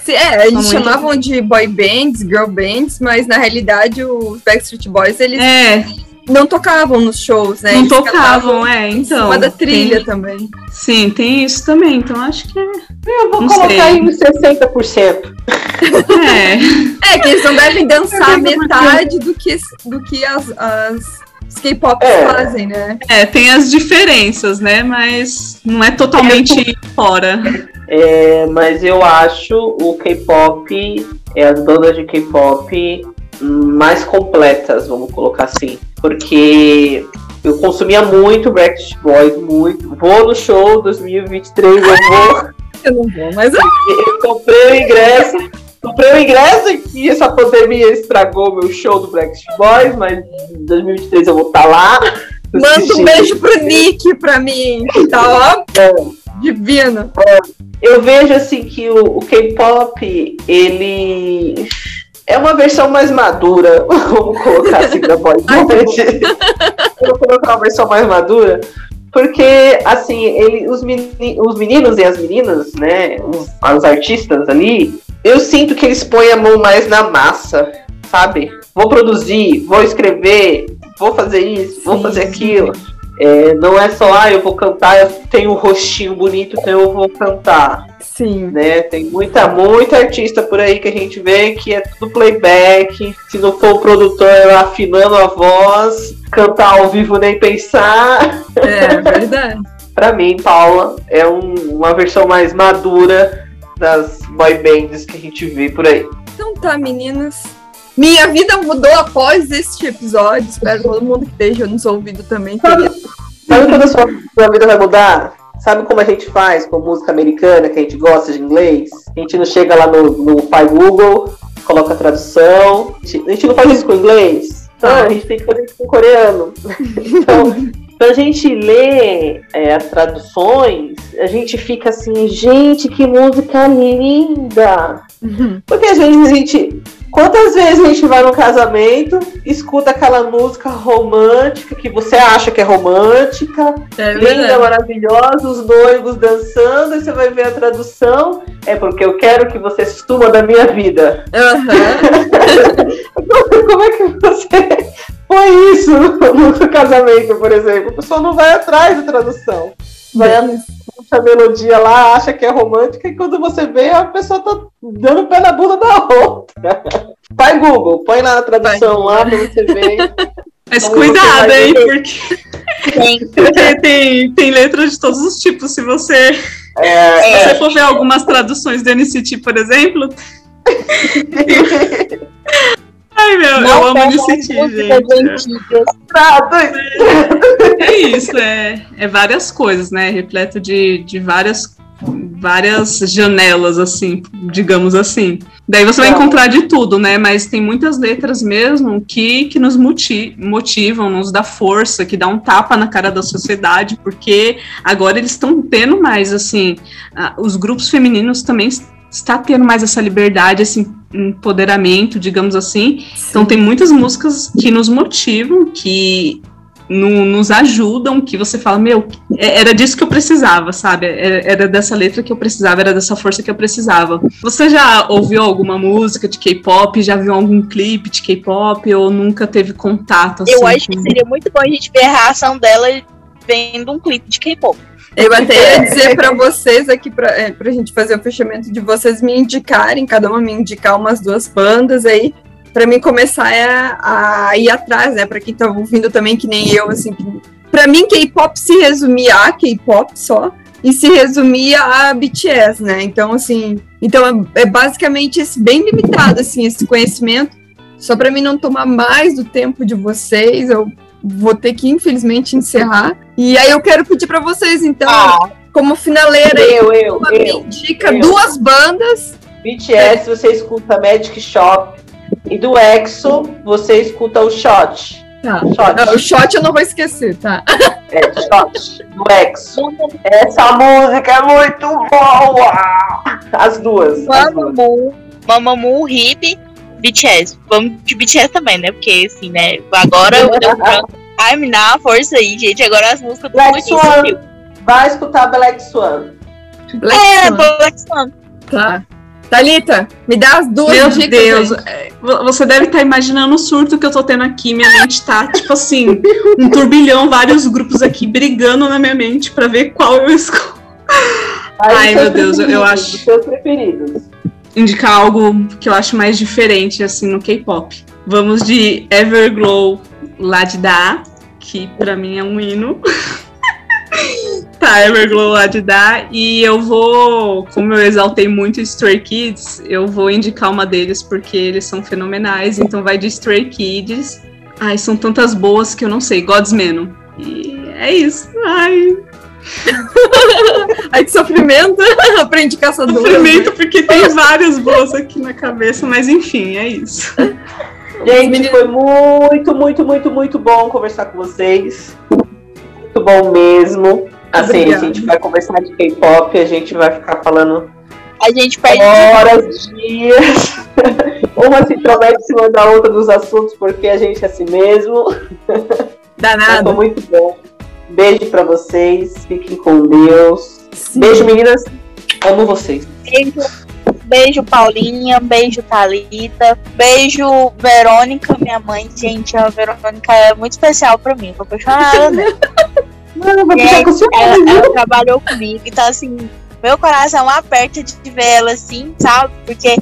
É, eles chamavam de boy bands, girl bands, mas na realidade os Backstreet Boys eles É, não tocavam nos shows, né? não Eles tocavam, é, em então. cima da trilha tem- também. sim, tem isso também. Então acho que é. Eu vou Não colocar sei. aí uns 60%. é. É, que eles não devem dançar metade do que, do que as, as os K-pop É. fazem, né? É, tem as diferenças, né? Mas não é totalmente fora. É, mas eu acho o K-pop, é, as bandas de K-pop mais completas, vamos colocar assim. Porque eu consumia muito Backstreet Boys, muito. Vou no show 2023, eu vou. Eu não vou, mas eu Eu comprei o ingresso. Comprei o ingresso e essa pandemia estragou meu show do Backstreet Boys, mas em 2023 eu vou estar lá. mando um beijo pro Nick pra mim, tá ó, É. divino. Eu vejo assim que o, o K-pop, ele é uma versão mais madura, vamos colocar assim da Ai, band. Vou colocar uma versão mais madura, porque assim, ele, os, meni- os meninos e as meninas, né, os, os artistas ali, eu sinto que eles põem a mão mais na massa, sabe? Vou produzir, vou escrever, vou fazer isso, vou fazer aquilo. É, não é só, ah, eu vou cantar, eu tenho um rostinho bonito, então eu vou cantar. Sim. né? Tem muita, muita artista por aí que a gente vê que é tudo playback. Se não for o produtor afinando a voz, cantar ao vivo nem pensar. É verdade. Pra mim, Paula é um- uma versão mais madura das boy bands que a gente vê por aí. Então tá, meninas. Minha vida mudou após este episódio. Espero que todo mundo que esteja nos ouvindo também tenha. Sabe quando a sua, sua vida vai mudar? Sabe como a gente faz com música americana, que a gente gosta de inglês? A gente não chega lá no, no pai Google, coloca a tradução. A gente, a gente não faz isso com inglês? Então, a gente tem que fazer isso com coreano. Então, quando a gente lê é, as traduções, a gente fica assim, gente, que música linda! Porque às vezes a gente. Quantas vezes a gente vai num casamento, escuta aquela música romântica que você acha que é romântica, É linda, maravilhosa, os noivos dançando, e você vai ver a tradução. É porque eu quero que você suma da minha vida. Aham. Como é que você põe isso no, no casamento, por exemplo? A pessoa não vai atrás da tradução. Vai puxa a melodia lá, acha que é romântica, e quando você vê, a pessoa tá dando pé na bunda da outra. Vai Google, põe lá a tradução lá pra você ver. Mas cuidado, hein? Porque, Tem. porque tem, tem letras de todos os tipos. Se você, É, se você for ver algumas traduções do NCT, por exemplo. Ai, meu, eu amo NCT, músicas gente. traduz. É isso, é, é várias coisas, né? Repleto de, de várias, várias janelas, assim, digamos assim. Daí você vai Tá. encontrar de tudo, né? Mas tem muitas letras mesmo que, que nos moti- motivam, nos dá força, que dá um tapa na cara da sociedade, porque agora eles estão tendo mais, assim, ah, os grupos femininos também es- está tendo mais essa liberdade, esse empoderamento, digamos assim. Então tem muitas músicas que nos motivam, que no- nos ajudam, que você fala, meu, é- era disso que eu precisava, sabe? Era, era dessa letra que eu precisava, era dessa força que eu precisava. Você já ouviu alguma música de K-pop? Já viu algum clipe de K-pop? Ou nunca teve contato? Assim, Eu acho que com- seria muito bom a gente ver a reação dela vendo um clipe de K-pop. Eu até ia dizer pra vocês aqui, pra, é, pra gente fazer o fechamento de vocês me indicarem, cada uma me indicar umas duas bandas aí, pra mim começar a, a ir atrás, né? Pra quem tá ouvindo também, que nem eu, assim. Que, pra mim, K-pop se resumia a K-pop só, e se resumia a BTS, né? Então, assim. Então é, é basicamente esse, bem limitado, assim, esse conhecimento. Só pra mim não tomar mais do tempo de vocês, eu vou ter que, infelizmente, encerrar. E aí eu quero pedir pra vocês, então, Ah, como finaleira Eu, eu, uma eu. indica eu. duas bandas. BTS, você escuta Magic Shop. E do EXO, você escuta o Shot. Tá. Shot. Ah, o shot eu não vou esquecer, tá? É, Shot. Do EXO. Essa música é muito boa! As duas. As duas. Mamamoo, Mamamoo, Hip, BTS. Vamos de BTS também, né? Porque, assim, né? Agora eu deu branco. Ai, me dá uma força aí, gente. Agora as músicas do Black Swan. Vai escutar Black Swan. Black É, Swan. Black Swan. Tá. Thalita, me dá as duas Meu dicas. Deus, gente. é, vo- você deve estar imaginando o surto que eu tô tendo aqui. Minha mente tá, tipo assim, um turbilhão, vários grupos aqui brigando na minha mente pra ver qual eu escolho. Ai, meu Deus, eu- acho- Os seus preferidos. Indicar algo que eu acho mais diferente assim no K-pop. Vamos de Everglow Ladida, que pra mim é um hino. tá, Everglow Ladida e eu vou, como eu exaltei muito Stray Kids, eu vou indicar uma deles porque eles são fenomenais, então vai de Stray Kids. Ai, são tantas boas que eu não sei, Godsman. E é isso. Ai, Ai, que sofrimento. Aprendi caçador. sofrimento porque tem várias boas aqui na cabeça, mas enfim, é isso. Gente, foi muito, muito, muito, muito bom conversar com vocês. Muito bom mesmo. Assim, Obrigada. a gente vai conversar de K-pop, a gente vai ficar falando A gente perde. horas, dias. Uma se intromete em cima da outra dos assuntos, porque a gente é assim mesmo. Danado. Foi muito bom. Beijo pra vocês. Fiquem com Deus. Sim. Beijo, meninas. Amo vocês. Beijo, beijo Paulinha, beijo Thalita, beijo Verônica, minha mãe. Gente, a Verônica é muito especial pra mim, tô apaixonada nela. Mano, vai ficar com Ela, viu? ela trabalhou comigo, então assim, meu coração aperta de ver ela assim, sabe? Porque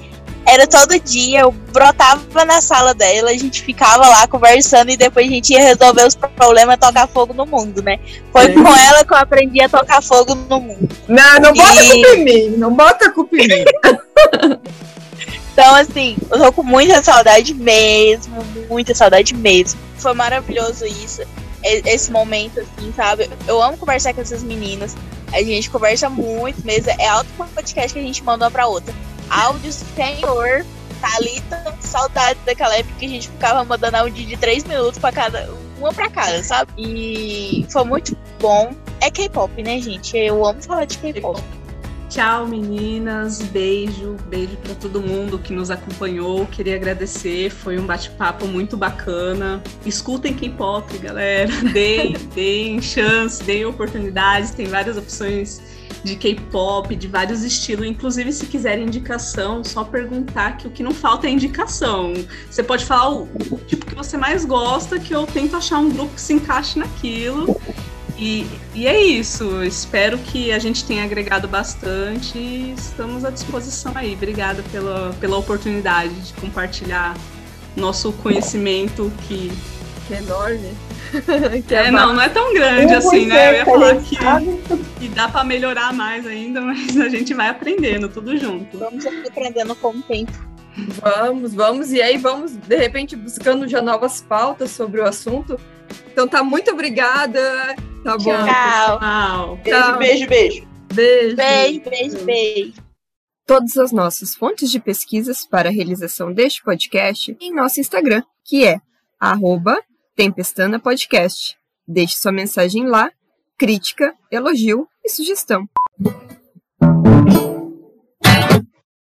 era todo dia, eu brotava na sala dela, a gente ficava lá conversando e depois a gente ia resolver os problemas tocar fogo no mundo, né? Foi é. com ela que eu aprendi a tocar fogo no mundo. Não, não bota e... culpa em mim, não bota culpa em mim. então, assim, eu tô com muita saudade mesmo, muita saudade mesmo. Foi maravilhoso isso, esse momento, assim, sabe? Eu amo conversar com essas meninas. A gente conversa muito mesmo. É alto podcast que a gente manda uma pra outra áudios senhor. Thalita, saudade daquela época que a gente ficava mandando áudio de 3 minutos para cada uma para cada, sabe? E foi muito bom. É K-pop, né, gente? Eu amo falar de K-pop. Tchau, meninas. Beijo, beijo para todo mundo que nos acompanhou. Queria agradecer, foi um bate-papo muito bacana. Escutem K-pop, galera. Deem, deem chance, deem oportunidades. Tem várias opções de K-pop, de vários estilos. Inclusive, se quiserem indicação, só perguntar que o que não falta é indicação. Você pode falar o, o tipo que você mais gosta, que eu tento achar um grupo que se encaixe naquilo. E, e, é isso. Espero que a gente tenha agregado bastante e estamos à disposição aí. Obrigada pela, pela oportunidade de compartilhar nosso conhecimento que, que é enorme. que é, é não, não é tão grande assim, né? Eu ia falar que, que dá para melhorar mais ainda, mas a gente vai aprendendo tudo junto. Vamos aprendendo com o tempo. Vamos, vamos, e aí vamos, de repente, buscando já novas pautas sobre o assunto. Então tá, muito obrigada. Tá bom. Tchau. Tchau. Beijo, beijo, beijo. Beijo. Beijo, beijo, beijo. Todas as nossas fontes de pesquisas para a realização deste podcast em nosso Instagram, que é arroba Tempestana Podcast. Deixe sua mensagem lá, crítica, elogio e sugestão.